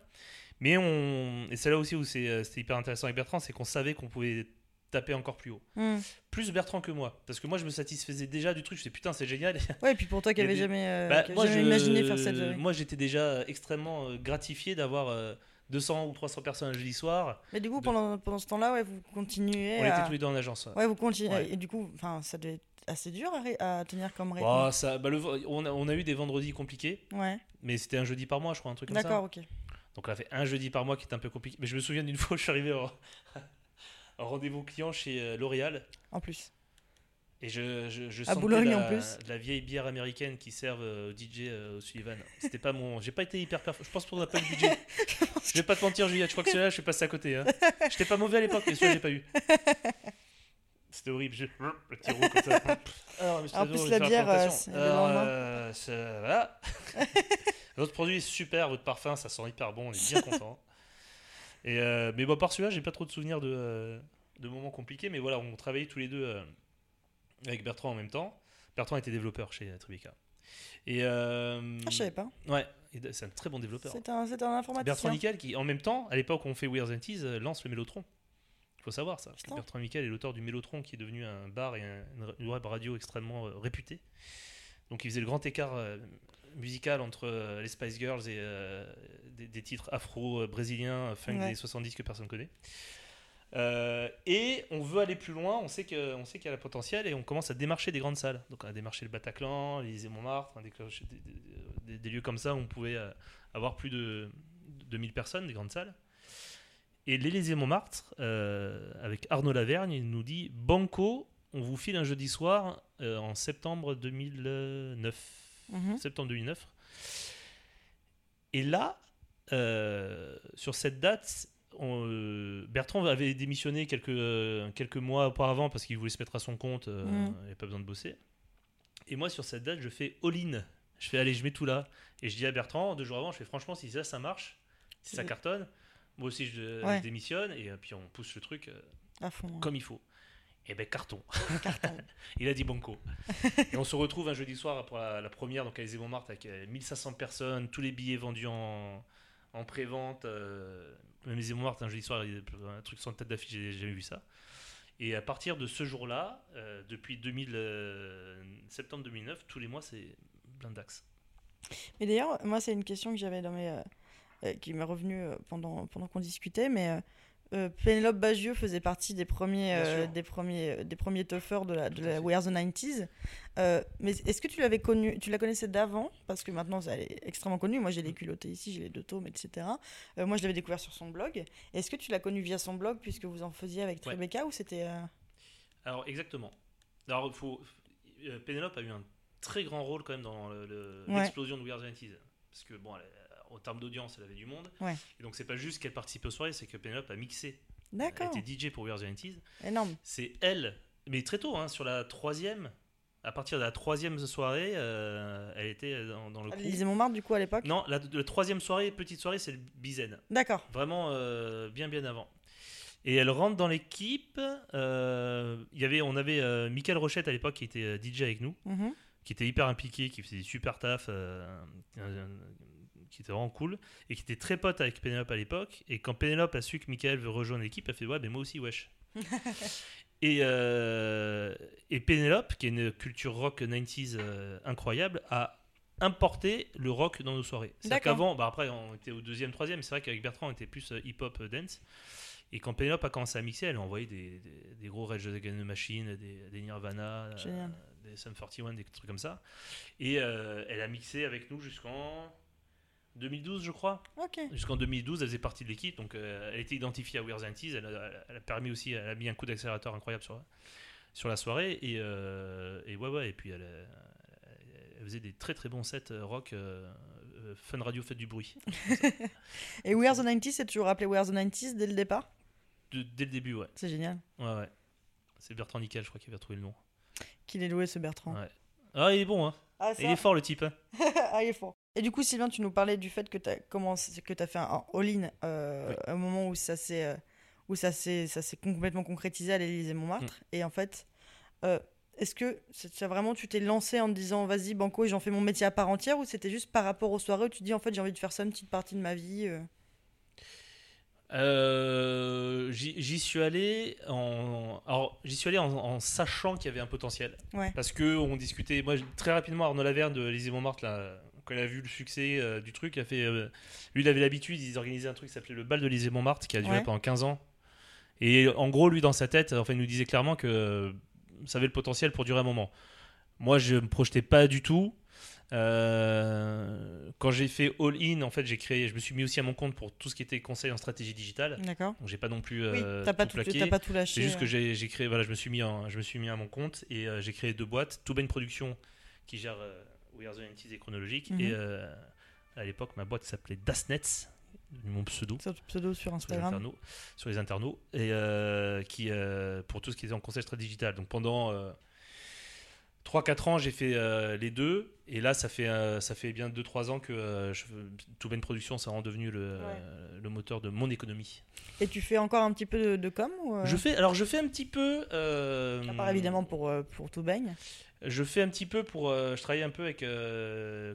Mais on. Et c'est là aussi où c'est, euh, c'était hyper intéressant avec Bertrand, c'est qu'on savait qu'on pouvait taper encore plus haut. Mhm. Plus Bertrand que moi. Parce que moi, je me satisfaisais déjà du truc, je me disais putain, c'est génial. Ouais, et puis pour toi qui avait des- jamais, euh, Bah, qui avait moi, jamais je- imaginé faire cette. moi, j'étais déjà extrêmement euh, gratifié d'avoir. euh, 200 ou 300 personnes un jeudi soir. Mais du coup, De- pendant, pendant ce temps-là, ouais, vous continuez On à... était tous les deux en agence. ouais. Ouais, vous continuez. Ouais. Et du coup, enfin, ça devait être assez dur à, tenir comme rythme. Ça, bah, le- on, a, on a eu des vendredis compliqués, Ouais, mais c'était un jeudi par mois, je crois, un truc comme ça. d'accord, ok. Donc on a fait un jeudi par mois qui était un peu compliqué. Mais je me souviens d'une fois où je suis arrivé rendez-vous client chez euh, L'Oréal En plus. et je, je, je sentais Boulogne, la, en plus. de la vieille bière américaine qui servent euh, au DJ euh, au Sullivan. C'était pas mon. J'ai pas été hyper performant. Je pense qu'on n'a pas eu le budget. je vais pas te mentir, Juliette. Je crois que celui-là, je suis passé à côté. Hein. J'étais pas mauvais à l'époque, mais celui-là, j'ai pas eu. C'était horrible. Je... Le petit roux comme ça. Alors, monsieur En plus, la bière, euh, c'est euh, voilà. Votre produit est super, votre parfum, ça sent hyper bon, on est bien content. Et euh, mais bon, par celui-là, j'ai pas trop de souvenirs de, euh, de moments compliqués, mais voilà, on travaillait tous les deux euh, avec Bertrand en même temps. Bertrand était développeur chez Tribeca. Et Ah, je savais pas. Ouais, c'est un très bon développeur. C'est un, un informaticien. Bertrand Nickel, qui en même temps, à l'époque où on fait Weird and Tease, lance le Mélotron. Il faut savoir ça. Putain. Bertrand Nickel est l'auteur du Mélotron qui est devenu un bar et un- une web radio extrêmement réputée. Donc il faisait le grand écart euh, musical entre euh, les Spice Girls et euh, des, des titres afro-brésiliens, funk Ouais. des 70 que personne connaît. Euh, et on veut aller plus loin, on sait qu'il y a le potentiel et on commence à démarcher des grandes salles. Donc on a démarché le Bataclan, l'Élysée Montmartre, des, cloches- des- des- des- des lieux comme ça où on pouvait euh, avoir plus de, de 2000 personnes, des grandes salles. Et l'Élysée Montmartre, euh, avec Arnaud Lavergne, il nous dit Banco, on vous file un jeudi soir euh, en septembre 2009. Mhm. Septembre 2009. Et là, euh, sur cette date, on, euh, Bertrand avait démissionné quelques, euh, quelques mois auparavant parce qu'il voulait se mettre à son compte, Mhm. il n'avait pas besoin de bosser. Et moi, sur cette date, je fais all-in. Je fais, allez, je mets tout là. Et je dis à Bertrand, deux jours avant, je fais, franchement, si ça, ça marche, si ça cartonne, moi aussi, je, Ouais. je démissionne. Et puis, on pousse le truc À fond. hein. comme il faut. Et ben carton. Carton. Il a dit banco. et on se retrouve un jeudi soir pour la, la première, donc à Élysée Montmartre, avec euh, 1500 personnes, tous les billets vendus en, en pré-vente. euh, même Élysée Montmartre, un jeudi soir, un truc sans tête d'affiche, j'ai jamais vu ça. Et à partir de ce jour-là, euh, depuis 2000, euh, septembre 2009, tous les mois, c'est blindax. Mais d'ailleurs, moi, c'est une question que j'avais dans mes. euh, euh, qui m'est revenue euh, pendant, pendant qu'on discutait, mais. Euh, euh, Pénélope Bagieux faisait partie des premiers, euh, sûr. des premiers, des premiers toughers de la, de la the 90s. Euh, mais est-ce que tu l'avais connue, tu la connaissais d'avant? Parce que maintenant, elle est extrêmement connue. Moi, j'ai les culottés ici, j'ai les deux tomes, etc. Euh, moi, je l'avais découvert sur son blog. Est-ce que tu l'as connue via son blog, puisque vous en faisiez avec Ouais. Tribeca, ou c'était. euh, Alors, exactement. Alors, faut... euh, Pénélope a eu un très grand rôle quand même dans le- le- Ouais. l'explosion de the 90s. Parce que, bon, elle- en termes d'audience, elle avait du monde. Ouais. Et donc, c'est pas juste qu'elle participait aux soirées, c'est que Pénélope a mixé. Elle D'accord, était DJ pour We Are the 90s. énorme. C'est elle, mais très tôt, hein, sur la troisième, à partir de la troisième soirée, euh, elle était dans, dans le crew. Lisez Montmartre, du coup, à l'époque Non, la, la troisième soirée, petite soirée, c'est le Bizen. D'accord. Vraiment euh, bien bien avant. Et elle rentre dans l'équipe. euh, y avait, on avait euh, Michael Rochette à l'époque qui était DJ avec nous, Mhm. qui était hyper impliqué, qui faisait des super taf, qui était vraiment cool, et qui était très pote avec Pénélope à l'époque. Et quand Pénélope a su que Michael veut rejoindre l'équipe, elle fait ouais, mais moi aussi, wesh. et, euh, et Pénélope, qui a une culture rock 90s euh, incroyable, a importé le rock dans nos soirées. C'est qu'avant, bah après on était au deuxième, troisième, c'est vrai qu'avec Bertrand on était plus euh, hip-hop euh, dance. Et quand Pénélope a commencé à mixer, elle a envoyé des, des, des gros Rage Against the Machine, des, des Nirvana, euh, des Sum 41, des trucs comme ça. Et euh, elle a mixé avec nous jusqu'en 2012, je crois. Ok. Jusqu'en 2012, elle faisait partie de l'équipe, donc euh, elle était identifiée à Weird. Elle a, elle a permis aussi, elle a mis un coup d'accélérateur incroyable sur, sur la soirée. Et, euh, et ouais, ouais, et puis elle, euh, elle faisait des très très bons sets rock, euh, fun radio, faites du bruit. Et We Are the 90s, c'est toujours appelé We Are the 90s dès le départ? De- dès le début, ouais. C'est génial. Ouais, ouais. C'est Bertrand Nickel, je crois, qui avait trouvé le nom. Qu'il est doué ce Bertrand. Ouais. Ah, il est bon, hein. Ah, ça Il est fort, le type. hein. ah, il est fort. Et du coup, Sylvain, tu nous parlais du fait que tu as, commencé, que as fait un all-in euh, Oui. à un moment où ça s'est euh, complètement concrétisé à l'Élysée Montmartre. Mm. Et en fait, euh, est-ce que c'est- ça vraiment tu t'es lancé en te disant vas-y banco et j'en fais mon métier à part entière ou c'était juste par rapport aux soirées où tu te dis en fait j'ai envie de faire ça une petite partie de ma vie euh Euh, J'y suis allé en, alors j'y suis allé en, en sachant qu'il y avait un potentiel. Ouais. Parce que on discutait, moi très rapidement Arnaud Laverne de Lizzie Montmartre là, quand il a vu le succès euh, du truc, il a fait. euh, lui, il avait l'habitude, ils organisaient un truc qui s'appelait le bal de l'Élysée Montmartre, qui a duré Ouais. pendant 15 ans. Et en gros, lui, dans sa tête, enfin, il nous disait clairement que ça avait le potentiel pour durer un moment. Moi, je me projetais pas du tout. Euh, quand j'ai fait All In, en fait, j'ai créé, je me suis mis aussi à mon compte pour tout ce qui était conseil en stratégie digitale. D'accord. Donc, j'ai pas non plus Oui, euh, t'as pas, tout plaqué. pas tout lâché. C'est juste que j'ai créé, voilà, je me suis mis, en, je me suis mis à mon compte et euh, j'ai créé deux boîtes. Toubain Production qui gère euh, We Are the 90s et Chronologique. Mhm. Et euh, à l'époque, ma boîte s'appelait Dasnets, mon pseudo. Pseudo sur Sur les, Instagram. internautes, sur les internautes et qui pour tout ce qui est en conseil très digital. Donc pendant 3-4 ans, j'ai fait euh, les deux et là ça fait euh, ça fait bien 2-3 ans que euh, je, Toubain Production ça rend devenu le, le moteur de mon économie. Et tu fais encore un petit peu de, de com ou, euh, Je fais alors je fais un petit peu À part évidemment pour, pour tout baigne. Je fais un petit peu pour. je travaille un peu avec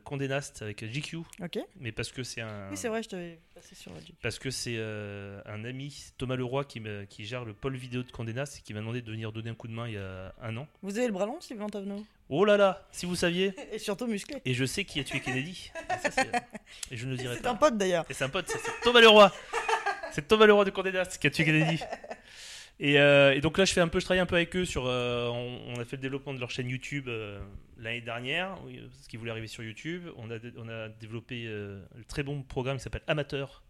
Condé Nast, avec GQ, Ok. mais parce que c'est un. Oui, c'est vrai, je t'avais sur. Parce que c'est euh, un ami, Thomas Leroy, qui, me, qui gère le pôle vidéo de Condé Nast et qui m'a demandé de venir donner un coup de main il y a un an. Vous avez le bras long, Sylvain Tavenot Oh là là, si vous saviez Et surtout musclé. Et je sais qui a tué Kennedy. Et, ça, c'est- et je ne le dirai C'est pas. un pote d'ailleurs. Et c'est un pote, c'est c'est Thomas Leroy. C'est Thomas Leroy de Condé Nast qui a tué Kennedy. Et, euh, et donc là, je fais un peu, je travaille un peu avec eux sur. euh, on, on a fait le développement de leur chaîne YouTube euh, l'année dernière, oui, parce qu'ils voulaient arriver sur YouTube. On a, on a développé un très bon programme qui s'appelle Amateur,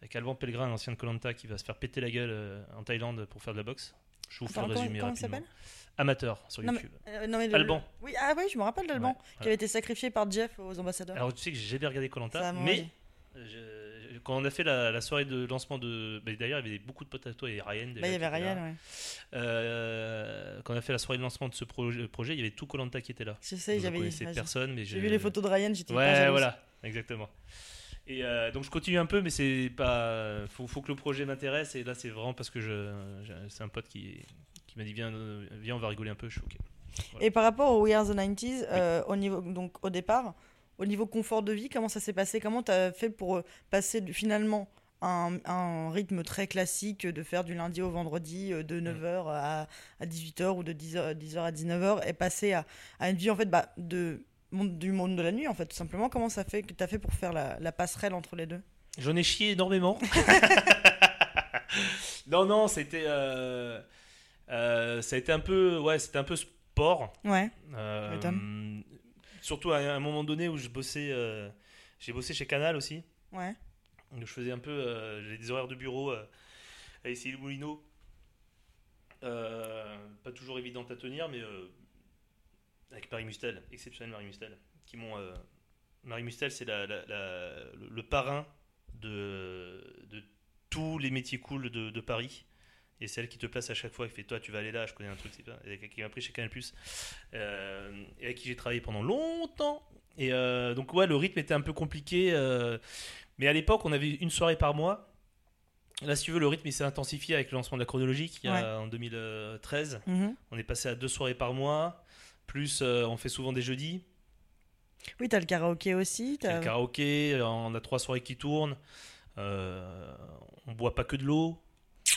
avec Alban Pellegrin, l'ancien de Colanta, qui va se faire péter la gueule en Thaïlande pour faire de la boxe. Je vous fais le résumé comment rapidement. s'appelle? Amateur sur Non, YouTube. Non, mais le- Alban. le- Oui, ah oui, je me rappelle d'Alban, Ouais, qui avait été sacrifié par Jeff aux ambassadeurs. Alors tu sais que j'ai jamais regardé Colanta, m'a mais je- quand on a fait la, la soirée de lancement de, bah, d'ailleurs il y avait beaucoup de potes à toi et Ryan. déjà Bah, il y avait. Ryan, ouais. Euh, quand on a fait la soirée de lancement de ce projet, projet, il y avait tout Colanta qui était là. Je sais, j'avais connaissais personne, mais J'ai vu les photos de Ryan, j'étais Ouais, voilà, exactement. Et euh, donc je continue un peu, mais c'est pas. Faut, faut que le projet m'intéresse. Et là, c'est vraiment parce que je, c'est un pote qui, qui m'a dit viens, viens, on va rigoler un peu. Je suis ok. Et par rapport au We Are the 90s, euh, au niveau, donc au départ, au niveau confort de vie, comment ça s'est passé? Comment tu as fait pour euh, passer finalement un, un rythme très classique de faire du lundi au vendredi euh, de 9h à, à 18h ou de 10h, 10h à 19h et passer à, à une vie en fait bah, de, du monde de la nuit en fait tout simplement? Comment ça fait que tu as fait pour faire la, la passerelle entre les deux? J'en ai chié énormément. non, non, c'était. euh, euh, ça a été un peu. Ouais, c'était un peu sport. Ouais, Euh. Surtout à un moment donné où je bossais. euh, j'ai bossé chez Canal aussi. ouais. Donc je faisais un peu euh, j'ai des horaires de bureau euh, à essayer le Moulineau. Pas toujours évident à tenir, mais euh, avec Marie Mustel, exceptionnel Marie Mustel, qui m'ont. Marie Mustel, c'est la, la- la- le, le parrain de, de tous les métiers cool de, de Paris. Et c'est elle qui te place à chaque fois, qui fait Toi, tu vas aller là, je connais un truc, c'est qui m'a pris chez Canal euh, et avec qui j'ai travaillé pendant longtemps. Et euh, donc, ouais, le rythme était un peu compliqué. euh, mais à l'époque, on avait une soirée par mois. Là, si tu veux, le rythme s'est intensifié avec le lancement de la a- en 2013. Mhm. On est passé à deux soirées par mois. Plus, euh, on fait souvent des jeudis. Oui, tu as le karaoké aussi. Il y a t'as- le karaoké, on a trois soirées qui tournent. Euh, on boit pas que de l'eau.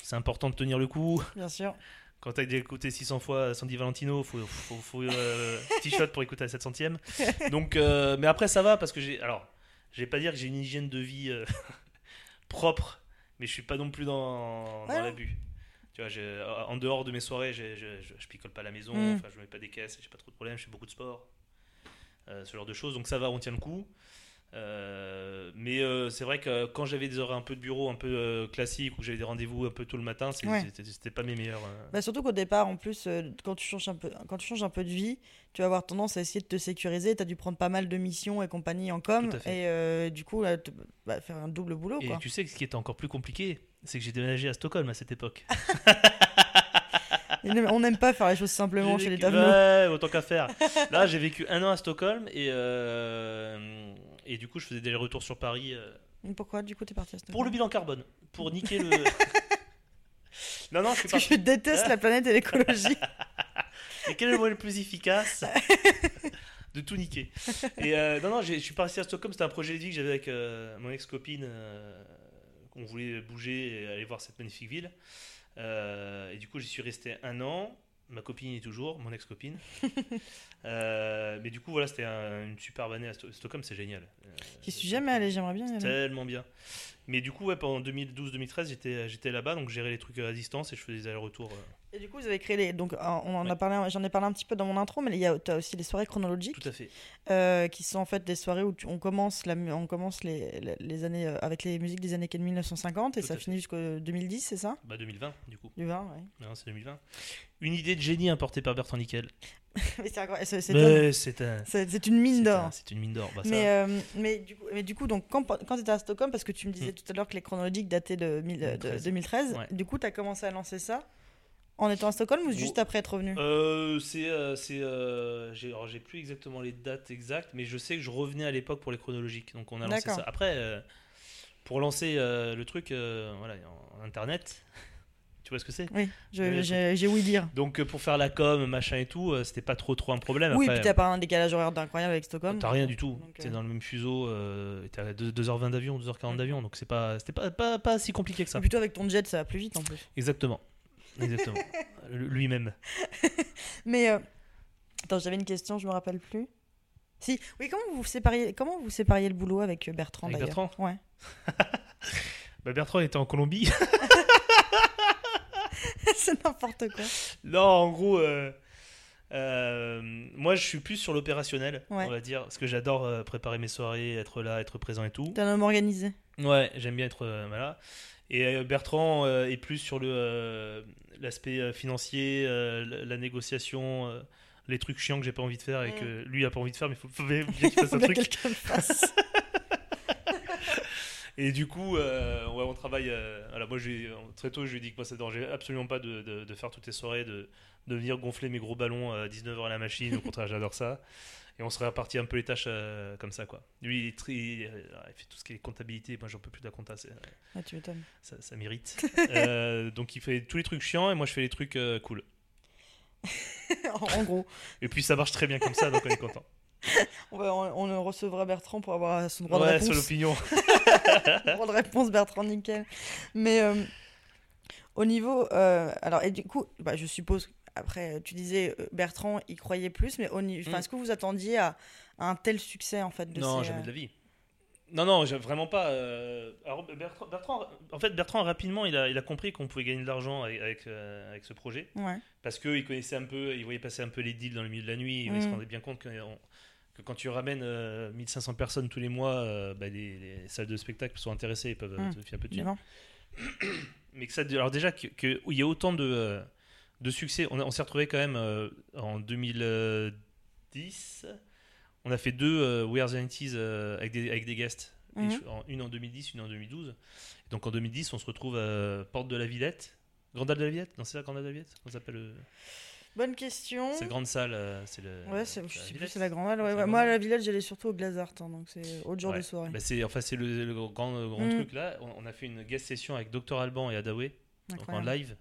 C'est important de tenir le coup. Bien sûr. Quand tu as écouté 600 fois Sandy Valentino, faut, faut, faut euh, petit shot pour écouter à 700ème. Donc, euh, mais après ça va parce que j'ai, alors, je vais pas dire que j'ai une hygiène de vie euh, propre, mais je suis pas non plus dans, dans Ouais. l'abus. Tu vois, en dehors de mes soirées, je, je, je picole pas à la maison, Mm. enfin je mets pas des caisses, j'ai pas trop de problèmes, je fais beaucoup de sport, euh, ce genre de choses. Donc ça va, on tient le coup. Euh, mais euh, c'est vrai que quand j'avais des horaires un peu de bureau, un peu euh, classiques, ou j'avais des rendez-vous un peu tôt le matin, Ouais. c'était c'était pas mes meilleurs. euh, Bah surtout qu'au départ, en plus, quand, tu changes un peu, quand tu changes un peu de vie, tu vas avoir tendance à essayer de te sécuriser. Tu as dû prendre pas mal de missions et compagnie en com. Et du coup, là, te- bah, faire un double boulot. Et Quoi. tu sais que ce qui était encore plus compliqué, c'est que j'ai déménagé à Stockholm à cette époque. On n'aime pas faire les choses simplement chez les tavenons. Ouais, autant qu'à faire. Là, j'ai vécu un an à Stockholm et, euh, et du coup, je faisais des retours sur Paris euh, Pourquoi du coup t'es parti à Stockholm pour le bilan carbone, pour niquer le. non, non, je suis Parce que parti. je déteste la planète et l'écologie. Et quel est le moyen le plus efficace de tout niquer? Et euh, non, non, j'ai- je suis parti à Stockholm. C'était un projet de vie que j'avais avec euh, mon ex-copine. euh, on voulait bouger et aller voir cette magnifique ville. Euh, et du coup, j'y suis resté un an. Ma copine est toujours, mon ex-copine. Euh, mais du coup, voilà, c'était un- une superbe année à Sto- Stockholm, c'est génial. Euh, J'y suis jamais allé, j'aimerais bien y aller. Tellement bien. Mais du coup, ouais, pendant 2012-2013, j'étais, j'étais là-bas, donc je gérais les trucs à distance et je faisais des allers-retours. Et du coup, vous avez créé les. Donc, on en a parlé, j'en ai parlé un petit peu dans mon intro, mais il y a as aussi les soirées chronologiques, tout à fait. euh, qui sont en fait des soirées où tu- on commence, la, on commence les, années euh, avec les musiques des années 1950 et ça fait. finit jusqu'au 2010, c'est ça? Bah, 2020, du coup. Du 20, ouais. Non, c'est 2020. Une idée de génie importée par Bertrand Nickel. c'est un. une mine c'est d'or. un- C'est une mine d'or. Bah, Mais, euh, mais, du coup, mais du coup, donc, quand, quand tu étais à Stockholm, parce que tu me disais Mm. tout à l'heure que les chronologiques dataient de, mille- de 2013. 2013, Ouais. du coup, tu as commencé à lancer ça en étant à Stockholm ou juste après être revenu Euh, c'est, euh, euh, j'ai, plus exactement les dates exactes, mais je sais que je revenais à l'époque pour les chronologiques. Donc on a lancé ça. Après, euh, pour lancer euh, le truc, voilà, en internet, tu vois ce que c'est? Oui, j'ai ouï dire. Donc pour faire la com, machin et tout, c'était pas trop trop un problème. Oui, Après, puis t'as pas un décalage horaire d'incroyable avec Stockholm. T'as rien du tout. T'es euh, dans le même fuseau. Euh, t'es à 2, 2h20 d'avion, 2h40 d'avion. Donc c'est pas, c'était pas, pas, pas si compliqué que ça. et Plutôt avec ton jet, ça va plus vite en plus. Exactement. Exactement. Lui-même. Mais euh, attends, j'avais une question, je me rappelle plus. Si, oui, comment vous sépariez, comment vous sépariez le boulot avec euh, Bertrand Avec Bertrand Ouais. Bah, Bertrand était en Colombie. C'est n'importe quoi. non, en gros, euh, euh, moi je suis plus sur l'opérationnel, Ouais. on va dire, parce que j'adore préparer mes soirées, être là, être présent et tout. T'es un homme organisé. Ouais, j'aime bien être euh, voilà. Et euh, Bertrand euh, est plus sur le euh, l'aspect financier, la, négociation, les trucs chiants que j'ai pas envie de faire et que lui a pas envie de faire, mais il faut, faut bien qu'il fasse un truc. fasse. Et du coup, euh, ouais, on travaille. euh, voilà, moi, très tôt, je lui ai dit que moi, ça ne dérangeait absolument pas de, de- de faire toutes les soirées, de, de venir gonfler mes gros ballons à 19h à la machine. Au contraire, j'adore ça. Et on se répartit un peu les tâches euh, comme ça, quoi. Lui, il, très- il fait tout ce qui est comptabilité. Moi, j'en peux plus de la compta. c'est- Ah, tu m'étonnes. Ça, ça mérite. Euh, donc, il fait tous les trucs chiants et moi, je fais les trucs euh, cool. en gros, Et puis, ça marche très bien comme ça, donc on est content. on, va- on- on recevra Bertrand pour avoir son droit de Ouais, sur réponse. l'opinion. droit de réponse Bertrand nickel. Mais euh, au niveau, euh, alors et du coup, bah, je suppose après tu disais euh, Bertrand y croyait plus, mais au ni- enfin, Mm. est-ce que vous attendiez à, à un tel succès en fait de Non, ces, jamais euh, de la vie. Non, non, vraiment pas. euh, Alors, Bertrand, Bertrand- en fait, Bertrand, rapidement, il a, il a compris qu'on pouvait gagner de l'argent avec, avec, euh, avec ce projet. Ouais. Parce qu'il connaissait un peu, il voyait passer un peu les deals dans le milieu de la nuit. Il Mm. se rendait bien compte que, on- que quand tu ramènes euh, 1500 personnes tous les mois, euh, bah, les, les salles de spectacle sont intéressées et peuvent Mm. te filer un peu de. Mais que ça, alors déjà, qu'il que, il y a autant de, euh, de succès, on, s'est retrouvé quand même euh, en 2010. On a fait deux euh, We Are the 90s euh, avec, des, avec des guests. Mhm. en- une en 2010, une en 2012. Et donc en 2010, on se retrouve à Porte de la Villette. Grande Halle de la Villette? Non, c'est ça, Grande Halle de la Villette? Comment s'appelle le... Bonne question. C'est grande salle, euh, c'est le. Ouais, c'est, la je sais plus, c'est la grande Ouais, la ouais. grande Moi, à la village, j'allais surtout au Glazart, hein, donc c'est autre genre Ouais. de soirée. Bah, c'est enfin c'est le, le grand, grand Mm. truc là. On, on a fait une guest session avec Dr Alban et Adaway donc en live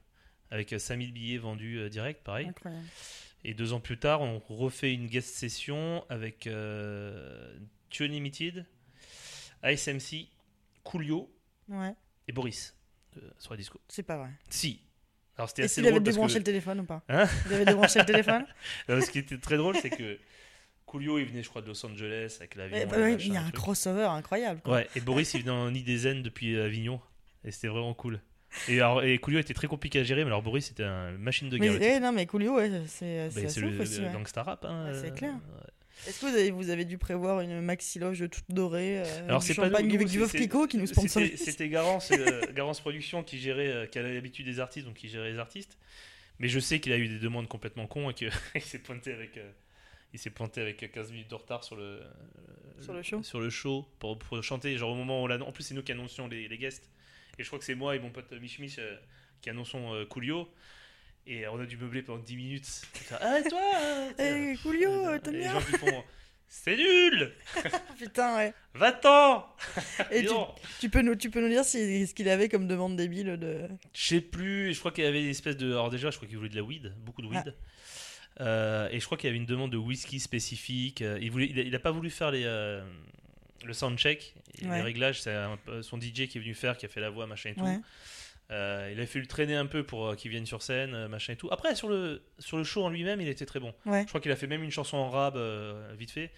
avec euh, 5000 billets vendus euh, direct, pareil. Incroyable. Et deux ans plus tard, on refait une guest session avec euh, Tune Limited, ASMC, Coolio Ouais, et Boris euh, sur la disco. c'est pas vrai. Si. Alors c'était assez avait drôle parce débranché que le téléphone ou pas Hein Il avait débranché le téléphone Non, ce qui était très drôle, c'est que Coolio il venait, je crois, de Los Angeles avec l'avion. Bah, Il y a un truc. crossover incroyable. quoi. Ouais, et Boris il venait en zen depuis Avignon et c'était vraiment cool. Et, alors, et Coolio était très compliqué à gérer, mais alors Boris c'était une machine de guerre. eh, non, mais Coolio, ouais, c'est, Bah, c'est assez le, aussi, le ouais. gangsta rap. Hein, c'est euh, clair. ouais. Est-ce que vous avez, vous avez dû prévoir une maxi loge toute dorée euh, Alors c'est pas nous, du Veuve qui nous sponsorise C'était Garance, euh, Garance Productions qui gérait, euh, qui a l'habitude des artistes, donc qui gérait les artistes. Mais je sais qu'il a eu des demandes complètement cons et qu'il s'est pointé avec, il s'est pointé avec 15 minutes de retard sur le, Sur le show. sur le show pour, pour chanter. Genre au moment où on en plus c'est nous qui annoncions les, les guests. Et je crois que c'est moi et mon pote Mich Mich euh, qui annonçons euh, Coolio. Et on a dû meubler pendant 10 minutes. Ah et toi euh, tiens. Eh, Coolio, Euh, t'aimes bien c'est nul Putain, ouais. Va-t'en Et tu, tu peux nous, tu peux nous dire si, ce qu'il avait comme demande débile de. Je sais plus, je crois qu'il y avait une espèce de. Alors, déjà, je crois qu'il voulait de la weed, beaucoup de weed. Euh, et je crois qu'il y avait une demande de whisky spécifique. Il, voulait, il, a, il a pas voulu faire les, euh, le soundcheck, et Ouais. les réglages. C'est son DJ qui est venu faire, qui a fait la voix, machin et tout. Ouais. Euh, il a fallu le traîner un peu pour euh, qu'il vienne sur scène, euh, machin et tout. Après, sur le, sur le show en lui-même, il était très bon. Ouais. Je crois qu'il a fait même une chanson en rab, vite fait.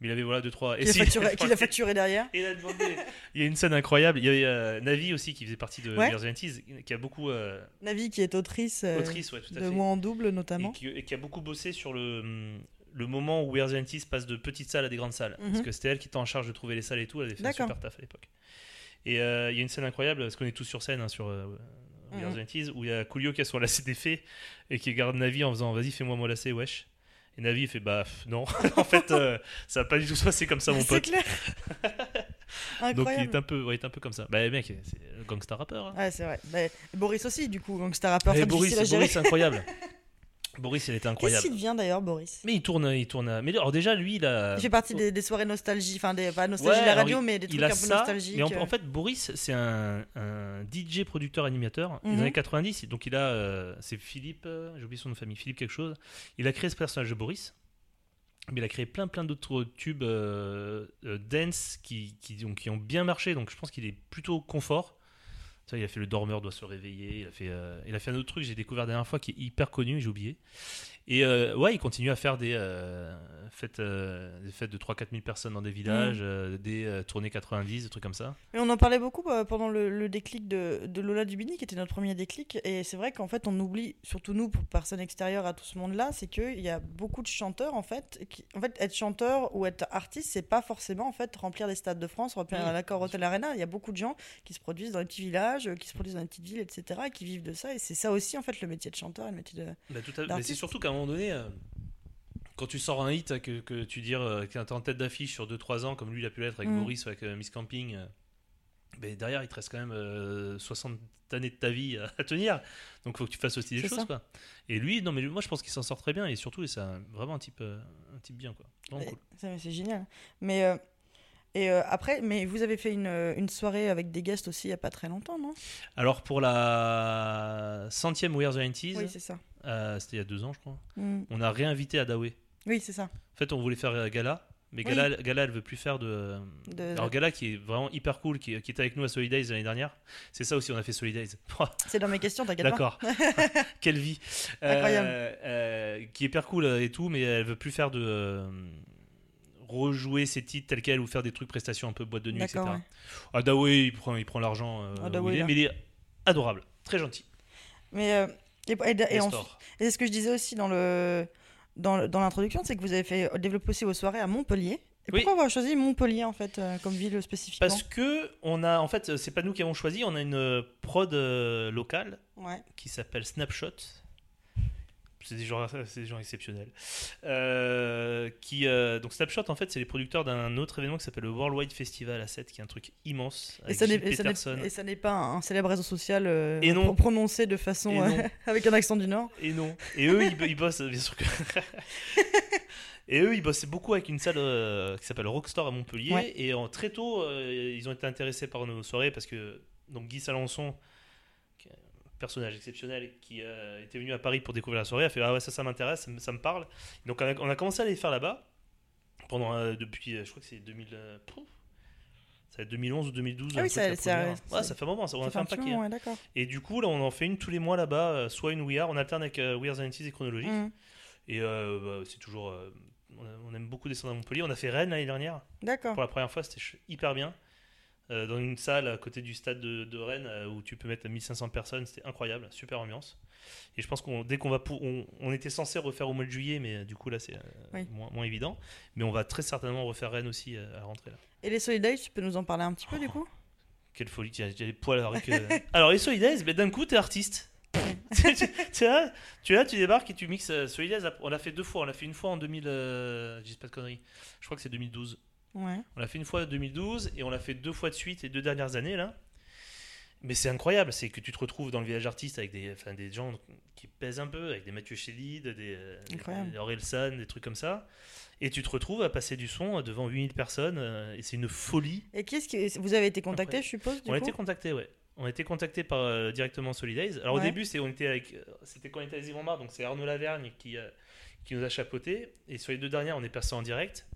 Mais il avait voilà deux trois. Qu'il a, si, facturé, a facturé derrière. il a demandé. Il y a une scène incroyable. Il y avait Navi aussi qui faisait partie de Ouais. Qui a beaucoup Navi qui est autrice, autrice, ouais, tout à de fait. Moi en double et, notamment. qui, et qui a beaucoup bossé sur le, hum, le moment où and Teas passe de petites salles à des grandes salles. Mhm. Parce que c'était elle qui était en charge de trouver les salles et tout. Elle avait fait un super taf à l'époque. Et euh, il y a une scène incroyable, parce qu'on est tous sur scène hein, sur euh, Mhm. Teas, où il y a Coolio qui a son lacet défait et qui garde Navi en faisant Vas-y, fais-moi mon lacet, wesh. Et Navi il fait Bah non, en fait, euh, ça va pas du tout se passer comme ça, mon C'est pote. clair. Donc il est un peu, ouais, il est un peu comme ça. Bah mec, c'est le gangsta rappeur. hein. Ouais, c'est vrai. Bah, Boris aussi, du coup, gangster rappeur, très Boris. Boris, c'est incroyable. Boris, il était Qu'est-ce incroyable. qu'il devient d'ailleurs, Boris Mais il tourne, il tourne. Mais alors déjà, lui, il a. Il fait partie des, des soirées nostalgie, enfin, des, pas nostalgie Ouais, de la radio, il- mais des trucs un peu ça, nostalgiques. Mais en, en fait, Boris, c'est un, un DJ producteur animateur Mhm. des années 90. Donc il a, euh, c'est Philippe, euh, j'ai oublié son nom de famille, Philippe quelque chose. Il a créé ce personnage de Boris. Mais il a créé plein plein d'autres tubes euh, euh, dance qui, qui, donc, qui ont bien marché. Donc je pense qu'il est plutôt confort. Vois, il a fait le dormeur doit se réveiller. Il a fait, euh, il a fait un autre truc que j'ai découvert la dernière fois qui est hyper connu, j'ai oublié. Et euh, ouais, il continue à faire des, euh, fêtes, euh, des fêtes de 3-4 000 personnes dans des villages, euh, des tournées 90, des trucs comme ça. Mais on en parlait beaucoup pendant le, le déclic de, de Lola Dubini, qui était notre premier déclic. Et c'est vrai qu'en fait, on oublie, surtout nous, pour personnes extérieures à tout ce monde-là, c'est qu'il y a beaucoup de chanteurs, en fait. Qui, en fait, être chanteur ou être artiste, c'est pas forcément en fait remplir les stades de France, remplir Oui, l'accord Hotel Arena. Il y a beaucoup de gens qui se produisent dans les petits villages, euh, qui se produisent dans les petites villes, etc., et qui vivent de ça. Et c'est ça aussi, en fait, le métier de chanteur et le métier de. Bah, tout à- mais c'est surtout qu'à un moment donné, euh, quand tu sors un hit, que, que tu dis euh, que t'es en tête d'affiche sur 2-3 ans, comme lui il a pu l'être avec Mm. Boris ou avec euh, Miss Camping, euh, ben, derrière il te reste quand même euh, 60 années de ta vie à, tenir. Donc faut que tu fasses aussi des choses. ça. Quoi. Et lui, non mais moi je pense qu'il s'en sort très bien et surtout c'est vraiment un type, euh, un type bien. Quoi. Cool. C'est génial. Mais. Et euh, après, mais vous avez fait une, euh, une soirée avec des guests aussi il n'y a pas très longtemps, non? Alors pour la centième We Are the 90s, Oui, c'est ça. euh, c'était il y a deux ans je crois, Mm. on a réinvité Adaway. Oui, c'est ça. En fait on voulait faire Gala. Mais Oui. Gala, Gala, elle veut plus faire de, De- Alors Gala qui est vraiment hyper cool, qui, qui était avec nous à Solidays l'année dernière. C'est ça aussi, on a fait Solidays. C'est dans mes questions, t'inquiète. D'accord. Quelle vie. Incroyable. Euh, euh, qui est hyper cool et tout, mais elle veut plus faire de rejouer ses titres tels quels ou faire des trucs prestations un peu boîte de nuit, etc. Ouais. Adaway, il prend, il prend l'argent, euh, il est, là. mais il est adorable, très gentil. Mais euh, et, et- et ce que je disais aussi dans le dans, dans l'introduction, c'est que vous avez fait développer aussi vos soirées à Montpellier. Et Oui. pourquoi avoir choisi Montpellier en fait euh, comme ville spécifiquement? Parce que on a, en fait, c'est pas nous qui avons choisi, on a une prod locale Ouais. qui s'appelle Snapshot. C'est des gens, c'est des gens exceptionnels. Euh, qui, euh, donc Snapshot, en fait, c'est les producteurs d'un autre événement qui s'appelle le Worldwide Festival à 7, qui est un truc immense. Et Avec ça, n'est, et, ça pas un célèbre réseau social euh, Et non. pro- prononcé de façon euh, avec un accent du Nord. Et non. Et eux, ils, ils bossent, bien sûr que. Et eux, ils bossaient beaucoup avec une salle qui s'appelle Rockstar à Montpellier. Ouais. Et en, très tôt, ils ont été intéressés par nos soirées parce que donc Guy Salançon, personnage exceptionnel, qui euh, était venu à Paris pour découvrir la soirée, a fait Ah ouais, ça, ça m'intéresse, ça, me- ça me parle. Donc on a, on a commencé à les faire là-bas pendant euh, depuis, euh, je crois que c'est 2000. euh, pouf, ça va être 2011 ou 2012. Ah oui, ça- ça- ça- ouais, ça fait un moment, ça, on a fait un paquet. moment, hein. ouais. Et du coup, là, on en fait une tous les mois là-bas, soit une We Are, on alterne avec We Are the 90s et Chronologique. Mhm. Et bah, c'est toujours. on, aime beaucoup descendre à Montpellier. On a fait Rennes l'année dernière. D'accord. Pour la première fois, c'était hyper bien. Euh, dans une salle à côté du stade de, de Rennes euh, où tu peux mettre 1500 personnes, c'était incroyable, super ambiance. Et je pense qu'on dès qu'on va pour, on, on était censé refaire au mois de juillet, mais euh, du coup là c'est Oui. moins, moins évident. Mais on va très certainement refaire Rennes aussi à la rentrée là. Et les Solidays, tu peux nous en parler un petit peu du coup? Quelle folie, j'ai les poils que... alors les Solidays, ben, d'un coup t'es artiste. tu, es là, tu es là, tu débarques et tu mixes euh, Solidays. On l'a fait deux fois, on l'a fait une fois en 2000, euh, je dis pas de conneries, je crois que c'est 2012. Ouais. On l'a fait une fois en 2012 et on l'a fait deux fois de suite les deux dernières années là. Mais c'est incroyable, c'est que tu te retrouves dans le village artiste avec des, enfin, des gens qui pèsent un peu, avec des Mathieu Chédid, des, euh, des des trucs comme ça. Et tu te retrouves à passer du son devant 8000 personnes euh, et c'est une folie. Et qui est-ce qui vous avez été contacté, je suppose du on a été contacté, ouais. On a été contacté par euh, directement Solidays. Alors au début, c'est on était avec, c'était quand on était à Zimomar, donc c'est Arnaud Lavergne qui, euh, qui nous a chapeauté. Et sur les deux dernières, on est passé en direct.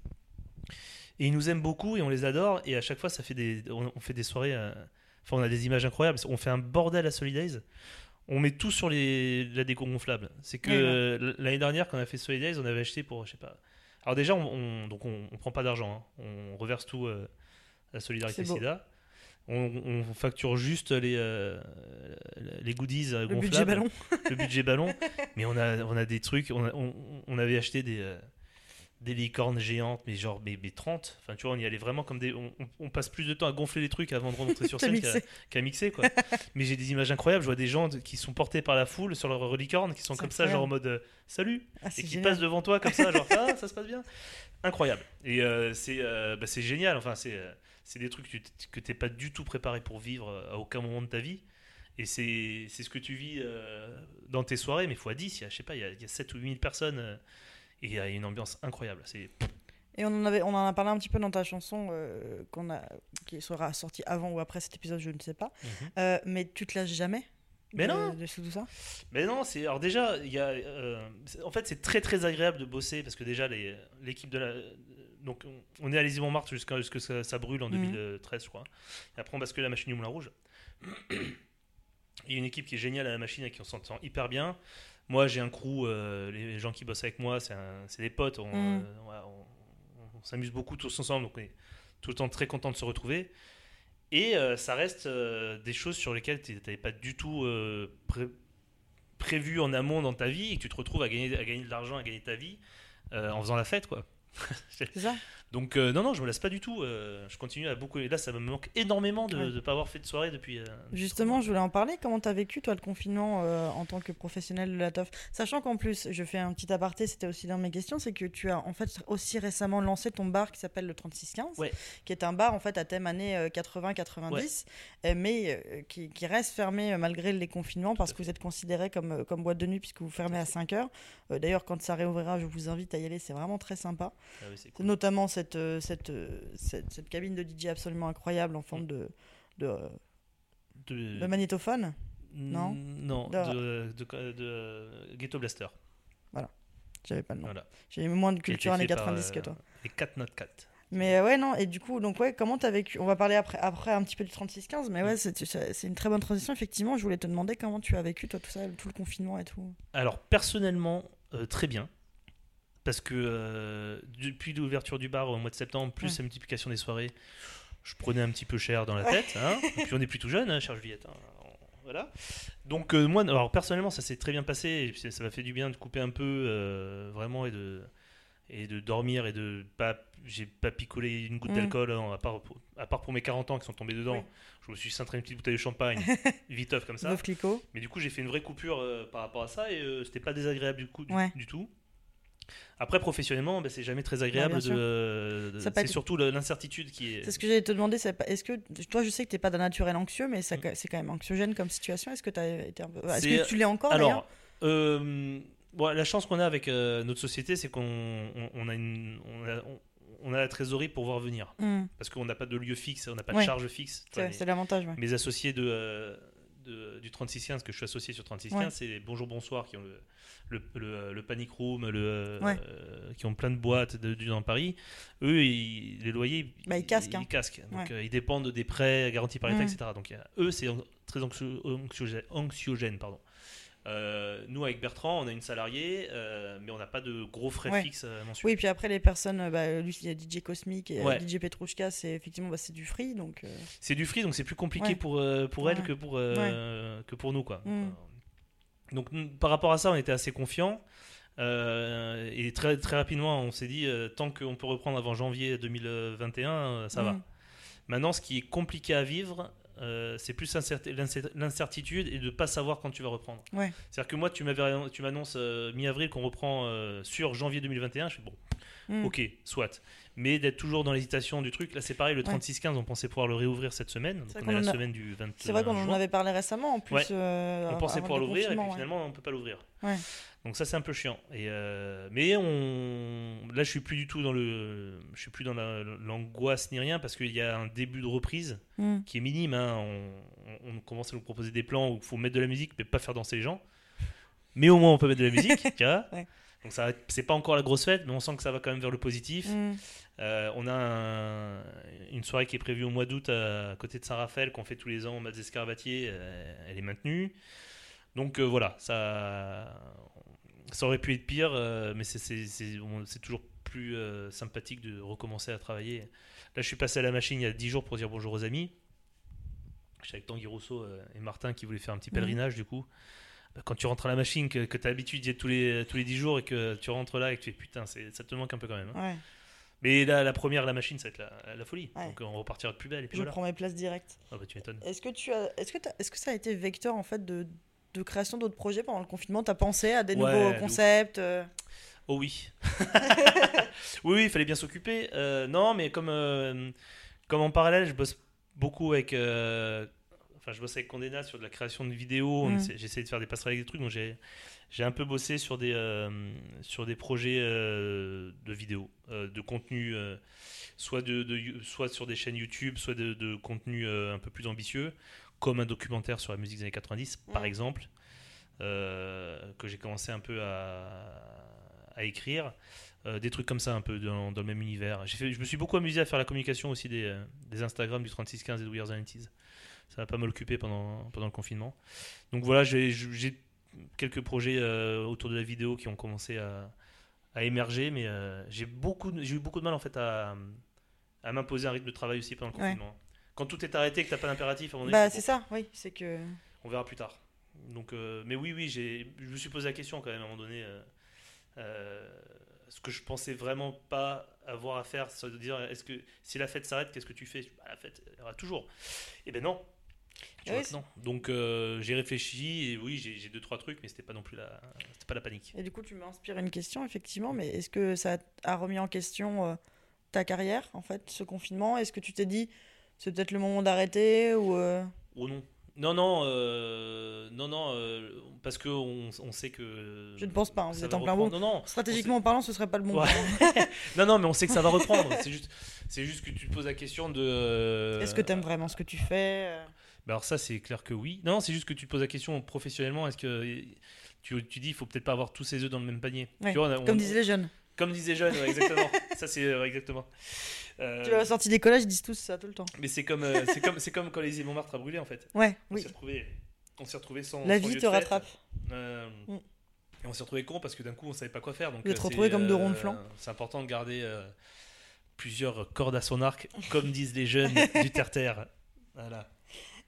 Et ils nous aiment beaucoup et on les adore. Et à chaque fois, ça fait des, on, on fait des soirées. euh, Enfin, on a des images incroyables. On fait un bordel à Solidays. On met tout sur les, la déco gonflable. C'est que Ouais, ouais. l'année dernière, quand on a fait Solidays, on avait acheté pour, je sais pas. Alors déjà, on, on- donc on, on prend pas d'argent. hein. On reverse tout euh, à Solidarité. SIDA. On, on facture juste les, euh, les goodies euh, Le gonflables budget ballon. le budget ballon. Mais on a, on a des trucs. On, a- on, on avait acheté des, euh, des licornes géantes, mais genre mais, mais 30. Enfin, tu vois, on y allait vraiment comme des. On, passe plus de temps à gonfler les trucs avant de rentrer sur scène qu'à mixer. quoi. mais j'ai des images incroyables. Je vois des gens de- qui sont portés par la foule sur leur licorne, qui sont comme ça, genre en mode euh, salut, Ah, et qui génial. passent devant toi comme ça, genre ah, ça se passe bien. Incroyable. Et euh, c'est euh, bah, c'est génial. Enfin, c'est c'est des trucs que t'es pas du tout préparé pour vivre à aucun moment de ta vie. Et c'est ce que tu vis dans tes soirées, mais fois 10, il y a, je sais pas, il y a, il y a 7 ou 8 000 personnes. Et il y a une ambiance incroyable. C'est Et on en, avait, on en a parlé un petit peu dans ta chanson euh, qu'on a, qui sera sortie avant ou après cet épisode, je ne sais pas. Mhm. Euh, mais tu te lâches jamais Mais de- non. de tout ça? Mais non, c'est alors déjà, il y a, euh, en fait, c'est très très agréable de bosser parce que déjà l'équipe de la, donc on- est à Lizzie Montmartre jusqu'à ce que ça, ça brûle en Mhm. 2013, je crois. Et après on bascule à la machine du Moulin Rouge. Il y a une équipe qui est géniale à la machine et qui on s'entend hyper bien. Moi, j'ai un crew, euh, les gens qui bossent avec moi, c'est des potes. On, Mhm. euh, on- on s'amuse beaucoup tous ensemble, donc on est tout le temps très content de se retrouver. Et euh, ça reste euh, des choses sur lesquelles tu n'avais pas du tout euh, pré- prévu en amont dans ta vie et que tu te retrouves à gagner, à gagner de l'argent, à gagner ta vie en faisant la fête. quoi. C'est ça Donc euh, non, non, je me lasse pas du tout. euh, je continue à beaucoup. Et là, ça me manque énormément de Ouais. ne pas avoir fait de soirée depuis. euh, Justement, je voulais en parler. Comment t'as vécu, toi, le confinement en tant que professionnel de la teuf Sachant qu'en plus, je fais un petit aparté, c'était aussi dans mes questions, c'est que tu as en fait aussi récemment lancé ton bar qui s'appelle le 3615, Ouais. qui est un bar en fait à thème années euh, 80-90, euh, mais qui, qui reste fermé malgré les confinements parce que vous êtes considéré comme, comme boîte de nuit puisque vous fermez à 5 heures. D'ailleurs, quand ça réouvrira, je vous invite à y aller, c'est vraiment très sympa. ah oui, c'est cool. Notamment cette, euh, cette, euh, cette, cette cabine de DJ absolument incroyable en forme Mm. de, de, euh, De, de magnétophone. non Non, De- de Ghetto Blaster. J'avais pas le nom. Voilà. J'ai moins de culture années fait par, 90 que euh, toi. Les 4 Note 4. Mais euh, ouais, non, et du coup, donc ouais, comment t'as vécu On va parler après, après un petit peu du 36-15, mais ouais, c'est c'est- c'est une très bonne transition. Effectivement, je voulais te demander comment tu as vécu, toi, tout ça, tout le confinement et tout. Alors personnellement, euh, très bien. Parce que euh, depuis l'ouverture du bar au mois de septembre, plus Ouais. la multiplication des soirées, je prenais un petit peu cher dans la tête. hein. Et puis on est plus tout jeune, hein, cher Juliette. hein. Voilà. Donc euh, moi, alors personnellement, ça s'est très bien passé. Et puis, ça m'a fait du bien de couper un peu, euh, vraiment, et de et de dormir et de pas. J'ai pas picolé une goutte Mm. d'alcool, hein, à part pour, à part pour mes 40 ans qui sont tombés dedans. Oui. Je me suis cintré une petite bouteille de champagne, viteuf comme ça. Mais du coup, j'ai fait une vraie coupure euh, par rapport à ça et euh, c'était pas désagréable du coup du, Ouais. du tout. Après, professionnellement, bah, c'est jamais très agréable. de, peut c'est être- surtout l'incertitude qui est. C'est ce que j'allais te demander. Est-ce que toi, je sais que t'es pas d'un naturel anxieux, mais ça- Mm. c'est quand même anxiogène comme situation. Est-ce que t'as été un peu. Est-ce C'est- que tu l'es encore Alors, euh, bon, la chance qu'on a avec euh, notre société, c'est qu'on on, on a une, on a, on- on a la trésorerie pour voir venir. Hmm, Parce qu'on n'a pas de lieu fixe, on n'a pas Ouais. de charge fixe. C'est l'avantage, ouais. mes associés de, euh, de- du 3615, que je suis associé sur 3615, Ouais. c'est les Bonjour Bonsoir qui ont le, le, le- le Panic Room, le, euh, Ouais. euh, qui ont plein de boîtes de, de- dans Paris. Eux, ils- les loyers, Bah, ils casquent, hein. casquent. Donc, Ouais. euh, ils dépendent des prêts garantis par l'État, Mhm. etc. Donc, eux, c'est très anxio- anxiogène. anxiogène, pardon. Euh, nous, avec Bertrand, on a une salariée, euh, mais on n'a pas de gros frais Ouais. fixes euh, mensuels. Oui, puis après, les personnes, bah, lui, il y a DJ Cosmic et Ouais. DJ Petrouchka, c'est effectivement bah, c'est du free. Donc, euh, C'est du free, donc c'est plus compliqué Ouais. pour, pour elle que pour, que pour nous. Quoi. Mm. Donc n- par rapport à ça, on était assez confiants. Et très, très rapidement, on s'est dit, tant qu'on peut reprendre avant janvier 2021, euh, ça va. Mm. Maintenant, ce qui est compliqué à vivre, euh, c'est plus l'incer- l'incer- l'incertitude et de ne pas savoir quand tu vas reprendre. Ouais. C'est-à-dire que moi, tu m'annonces euh, mi-avril qu'on reprend euh, sur janvier 2021. Je fais bon, Mm. ok, soit. Mais d'être toujours dans l'hésitation du truc, là c'est pareil, le 36-15, on pensait pouvoir le réouvrir cette semaine. Donc on est la a- semaine du 21 C'est vrai qu'on en avait parlé récemment en plus. Ouais. euh, On pensait pouvoir l'ouvrir et puis finalement on peut pas l'ouvrir. Ouais. Donc ça c'est un peu chiant. Et euh, mais on, là je suis plus du tout dans le, je suis plus dans la- l'angoisse ni rien parce qu'il y a un début de reprise Mm. qui est minime. hein. On, on- on commence à nous proposer des plans où il faut mettre de la musique mais pas faire danser les gens. Mais au moins on peut mettre de la musique, tu vois. Ouais. Donc ça, c'est pas encore la grosse fête, mais on sent que ça va quand même vers le positif. Mm. Euh, on a un- une soirée qui est prévue au mois d'août à, à côté de Saint-Raphaël, qu'on fait tous les ans au Mats Escarabatier. euh, elle est maintenue. Donc euh, voilà, ça, ça aurait pu être pire, euh, mais c'est- toujours plus sympathique de recommencer à travailler. Là, je suis passé à la machine il y a 10 jours pour dire bonjour aux amis. Je suis avec Tanguy Rousseau et Martin qui voulaient faire un petit Mhm. pèlerinage du coup. Bah, Quand tu rentres à la machine, que, que tu as l'habitude d'y être tous les, tous les 10 jours et que tu rentres là et que tu fais putain, ça te manque un peu quand même. hein. Ouais, Mais la, la première, la machine, ça va être la, la folie. Ouais. Donc on repartira de plus belle et puis je voilà. prends mes places directes. Ah bah tu m'étonnes. Est-ce que tu as, est-ce que est-ce que ça a été vecteur en fait de, de création d'autres projets pendant le confinement? T'as pensé à des Ouais, nouveaux concepts euh, Oh oui. oui, oui, il fallait bien s'occuper. Euh, non, mais comme, euh, comme en parallèle, je bosse beaucoup avec. Enfin, je bosse avec Condé Nast sur de la création de vidéos. Mm. essaie- J'essaie de faire des passerelles avec des trucs. Donc j'ai. J'ai un peu bossé sur des, euh, sur des projets euh, de vidéos, euh, de contenu, soit, de, soit sur des chaînes YouTube, soit de, de contenu un peu plus ambitieux, comme un documentaire sur la musique des années 90, par Mm. exemple, euh, que j'ai commencé un peu à, à écrire. Euh, des trucs comme ça, un peu dans, dans le même univers. Fait, je me suis beaucoup amusé à faire la communication aussi des, euh, des Instagram du 3615 et de We Are the 90s. Ça va pas mal occupé pendant, pendant le confinement. Donc voilà, j'ai quelques projets euh, autour de la vidéo qui ont commencé à, à émerger, mais euh, j'ai beaucoup, de- j'ai eu beaucoup de mal en fait à, à m'imposer un rythme de travail aussi pendant le Ouais. confinement. Quand tout est arrêté et que t'as pas d'impératif, à un moment donné, Bah c'est ça, oui, c'est que. on verra plus tard. Donc, euh, mais oui, oui, j'ai, je me suis posé la question quand même à un moment donné. ce que je pensais vraiment pas avoir à faire, c'est de dire est-ce que si la fête s'arrête, qu'est-ce que tu fais? Bah, La fête, elle ira toujours. Et ben non. Tu Ah vois oui, que non. Donc euh, j'ai réfléchi et oui, j'ai, deux trois trucs, mais c'était pas non plus la, c'était pas la panique. Et du coup, tu m'inspires une question effectivement, mais est-ce que ça a remis en question euh, ta carrière en fait, ce confinement? Est-ce que tu t'es dit c'est peut-être le moment d'arrêter ou euh, Oh non. Non, non, euh, non, non, euh, parce que on, on sait que. Je ne pense pas, hein, vous êtes en plein bout. Non, non. stratégiquement parlant, ce serait pas le bon. Ouais. Non, non, mais on sait que ça va reprendre. c'est juste, c'est juste que tu te poses la question de. Est-ce que tu aimes vraiment ce que tu fais Bah alors ça, c'est clair que oui. Non, c'est juste que tu te poses la question professionnellement. Est-ce que tu, tu dis, il faut peut-être pas avoir tous ses œufs dans le même panier. Ouais, Tu vois, on a- on- Comme disaient les jeunes. comme disaient jeunes, ouais, exactement. ça, c'est exactement. Euh, Tu vois, sortie des collèges, ils disent tous ça tout le temps. mais c'est comme, euh, c'est comme, c'est comme quand les Montmartre a brûlé en fait. Ouais, On oui. s'est retrouvé, on s'est retrouvé sans. La sans vie lieu te de rattrape. Euh, Mm. Et on s'est retrouvé con parce que d'un coup on savait pas quoi faire. Donc êtes euh, retrouvés c'est, comme deux euh, ronds de flanc. C'est important de garder plusieurs cordes à son arc, comme disent les jeunes du terre-terre. Voilà.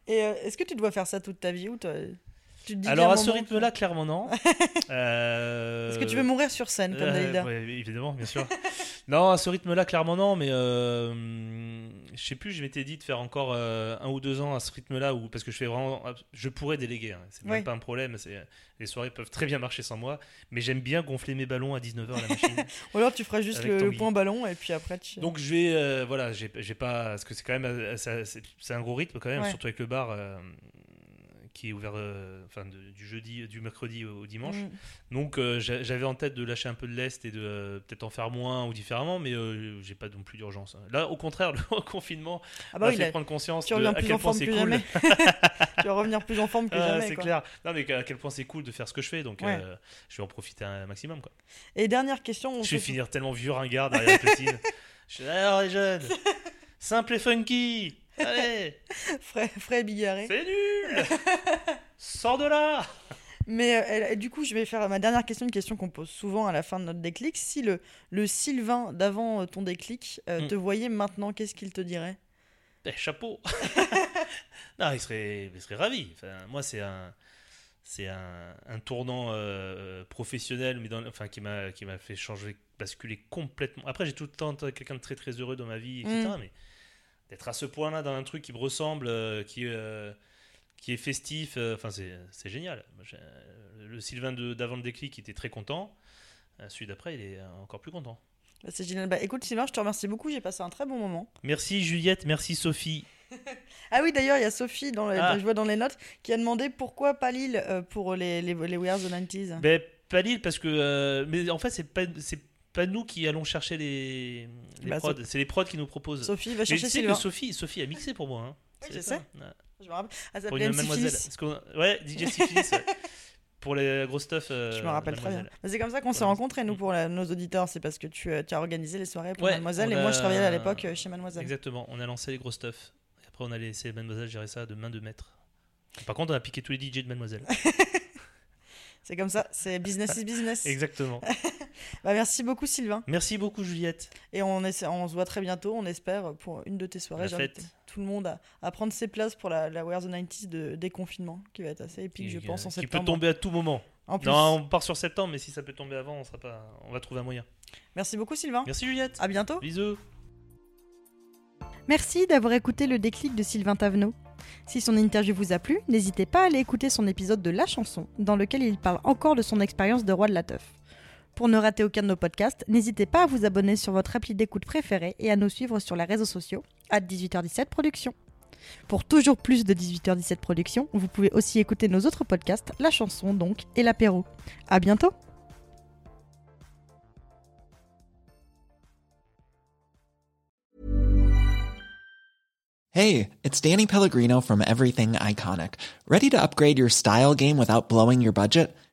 Et euh, est-ce que tu dois faire ça toute ta vie ou toi, tu te dis Alors à ce rythme-là, clairement non. Euh, Est-ce que tu veux mourir sur scène comme euh, Dalida ouais, évidemment, bien sûr. non, à ce rythme-là, clairement non, mais euh, je sais plus, je m'étais dit de faire encore un ou deux ans à ce rythme-là, où, parce que je fais vraiment. Je pourrais déléguer, hein, c'est Oui. même pas un problème, les soirées peuvent très bien marcher sans moi, mais j'aime bien gonfler mes ballons à 19h à la machine. Ou alors tu feras juste le, point ballon et puis après tu. Donc je vais, euh, voilà, j'ai pas, parce que c'est quand même, c'est c'est un gros rythme quand même, Ouais. surtout avec le bar euh, qui est ouvert, euh, enfin de- du jeudi, du mercredi au, au dimanche. Mm. Donc euh, j'a- j'avais en tête de lâcher un peu de lest et de euh, peut-être en faire moins ou différemment, mais euh, j'ai pas non plus d'urgence. Là, au contraire, le confinement Ah m'a bah oui, fait là, prendre conscience de à quel point c'est cool. tu vas revenir plus en forme que Ah, jamais. c'est clair. Non, mais à quel point c'est cool de faire ce que je fais, donc Ouais. euh, je vais en profiter un maximum. Quoi. Et dernière question. on Je vais finir tellement vieux ringard derrière la platine. Je suis alors les jeunes, simple et funky. Allez, Frais, frais et bigarré. c'est nul. Sors de là. Mais euh, elle- du coup, je vais faire ma dernière question, une question qu'on pose souvent à la fin de notre déclic. Si le, le Sylvain d'avant euh, ton déclic euh, Mm. te voyait maintenant, qu'est-ce qu'il te dirait? Eh, chapeau. non, il serait, il serait ravi. Enfin, moi, c'est un, c'est un, un tournant euh, professionnel, mais dans, enfin, qui m'a, qui m'a fait changer, basculer complètement. Après, j'ai tout le temps quelqu'un de très très heureux dans ma vie, etc. Mais d'être à ce point-là dans un truc qui me ressemble, euh, qui, euh, qui est festif, euh, enfin, c'est, c'est génial. Le Sylvain d'avant le déclic, était très content. Euh, Celui d'après, il est encore plus content. Bah, C'est génial. Bah, écoute, Sylvain, je te remercie beaucoup. J'ai passé un très bon moment. Merci Juliette, merci Sophie. Ah oui, d'ailleurs, il y a Sophie, dans le- Ah. je vois dans les notes, qui a demandé pourquoi pas Lille euh, pour les, les, les We Are the 90s. Ben, pas Lille parce que. euh, mais en fait, c'est pas, pas nous qui allons chercher les, les Bah, prods. C'est les prods qui nous proposent. Sophie va mais chercher tu sais Sylvain. que Sophie, Sophie a mixé pour moi. Hein. Oui, C'est je ça. sais. Ouais. Je me rappelle. Elle Pour une mademoiselle. Parce Ouais, DJ Syphilis. ouais. Pour les grosses stuff. euh, Je me rappelle très bien. C'est comme ça qu'on s'est rencontrés, nous, pour la- nos auditeurs. C'est parce que tu, euh, tu as organisé les soirées pour Ouais, Mademoiselle et moi, je travaillais à l'époque euh, chez Mademoiselle. Exactement, on a lancé les gros stuff. Et après, on a laissé Mademoiselle gérer ça de main de maître. Par contre, on a piqué tous les DJ de Mademoiselle. C'est comme ça, c'est business is business. Exactement. Bah, merci beaucoup, Sylvain. Merci beaucoup, Juliette. Et on, essaie- on se voit très bientôt, on espère, pour une de tes soirées. J'invite tout le monde à, à prendre ses places pour la, la Wear the 90s de déconfinement, qui va être assez épique, je Qui- pense, en qui septembre. peut tomber à tout moment. En plus. Non, on part sur septembre, mais si ça peut tomber avant, on, sera pas... on va trouver un moyen. Merci beaucoup, Sylvain. Merci, Juliette. À bientôt. Bisous. Merci d'avoir écouté le déclic de Sylvain Tavenot. Si son interview vous a plu, n'hésitez pas à aller écouter son épisode de La chanson, dans lequel il parle encore de son expérience de roi de la teuf. Pour ne rater aucun de nos podcasts, n'hésitez pas à vous abonner sur votre appli d'écoute préférée et à nous suivre sur les réseaux sociaux, à 18h17 Productions. Pour toujours plus de 18h17 Productions, vous pouvez aussi écouter nos autres podcasts, La chanson donc, et l'apéro. À bientôt Hey, it's Danny Pellegrino from Everything Iconic. Ready to upgrade your style game without blowing your budget?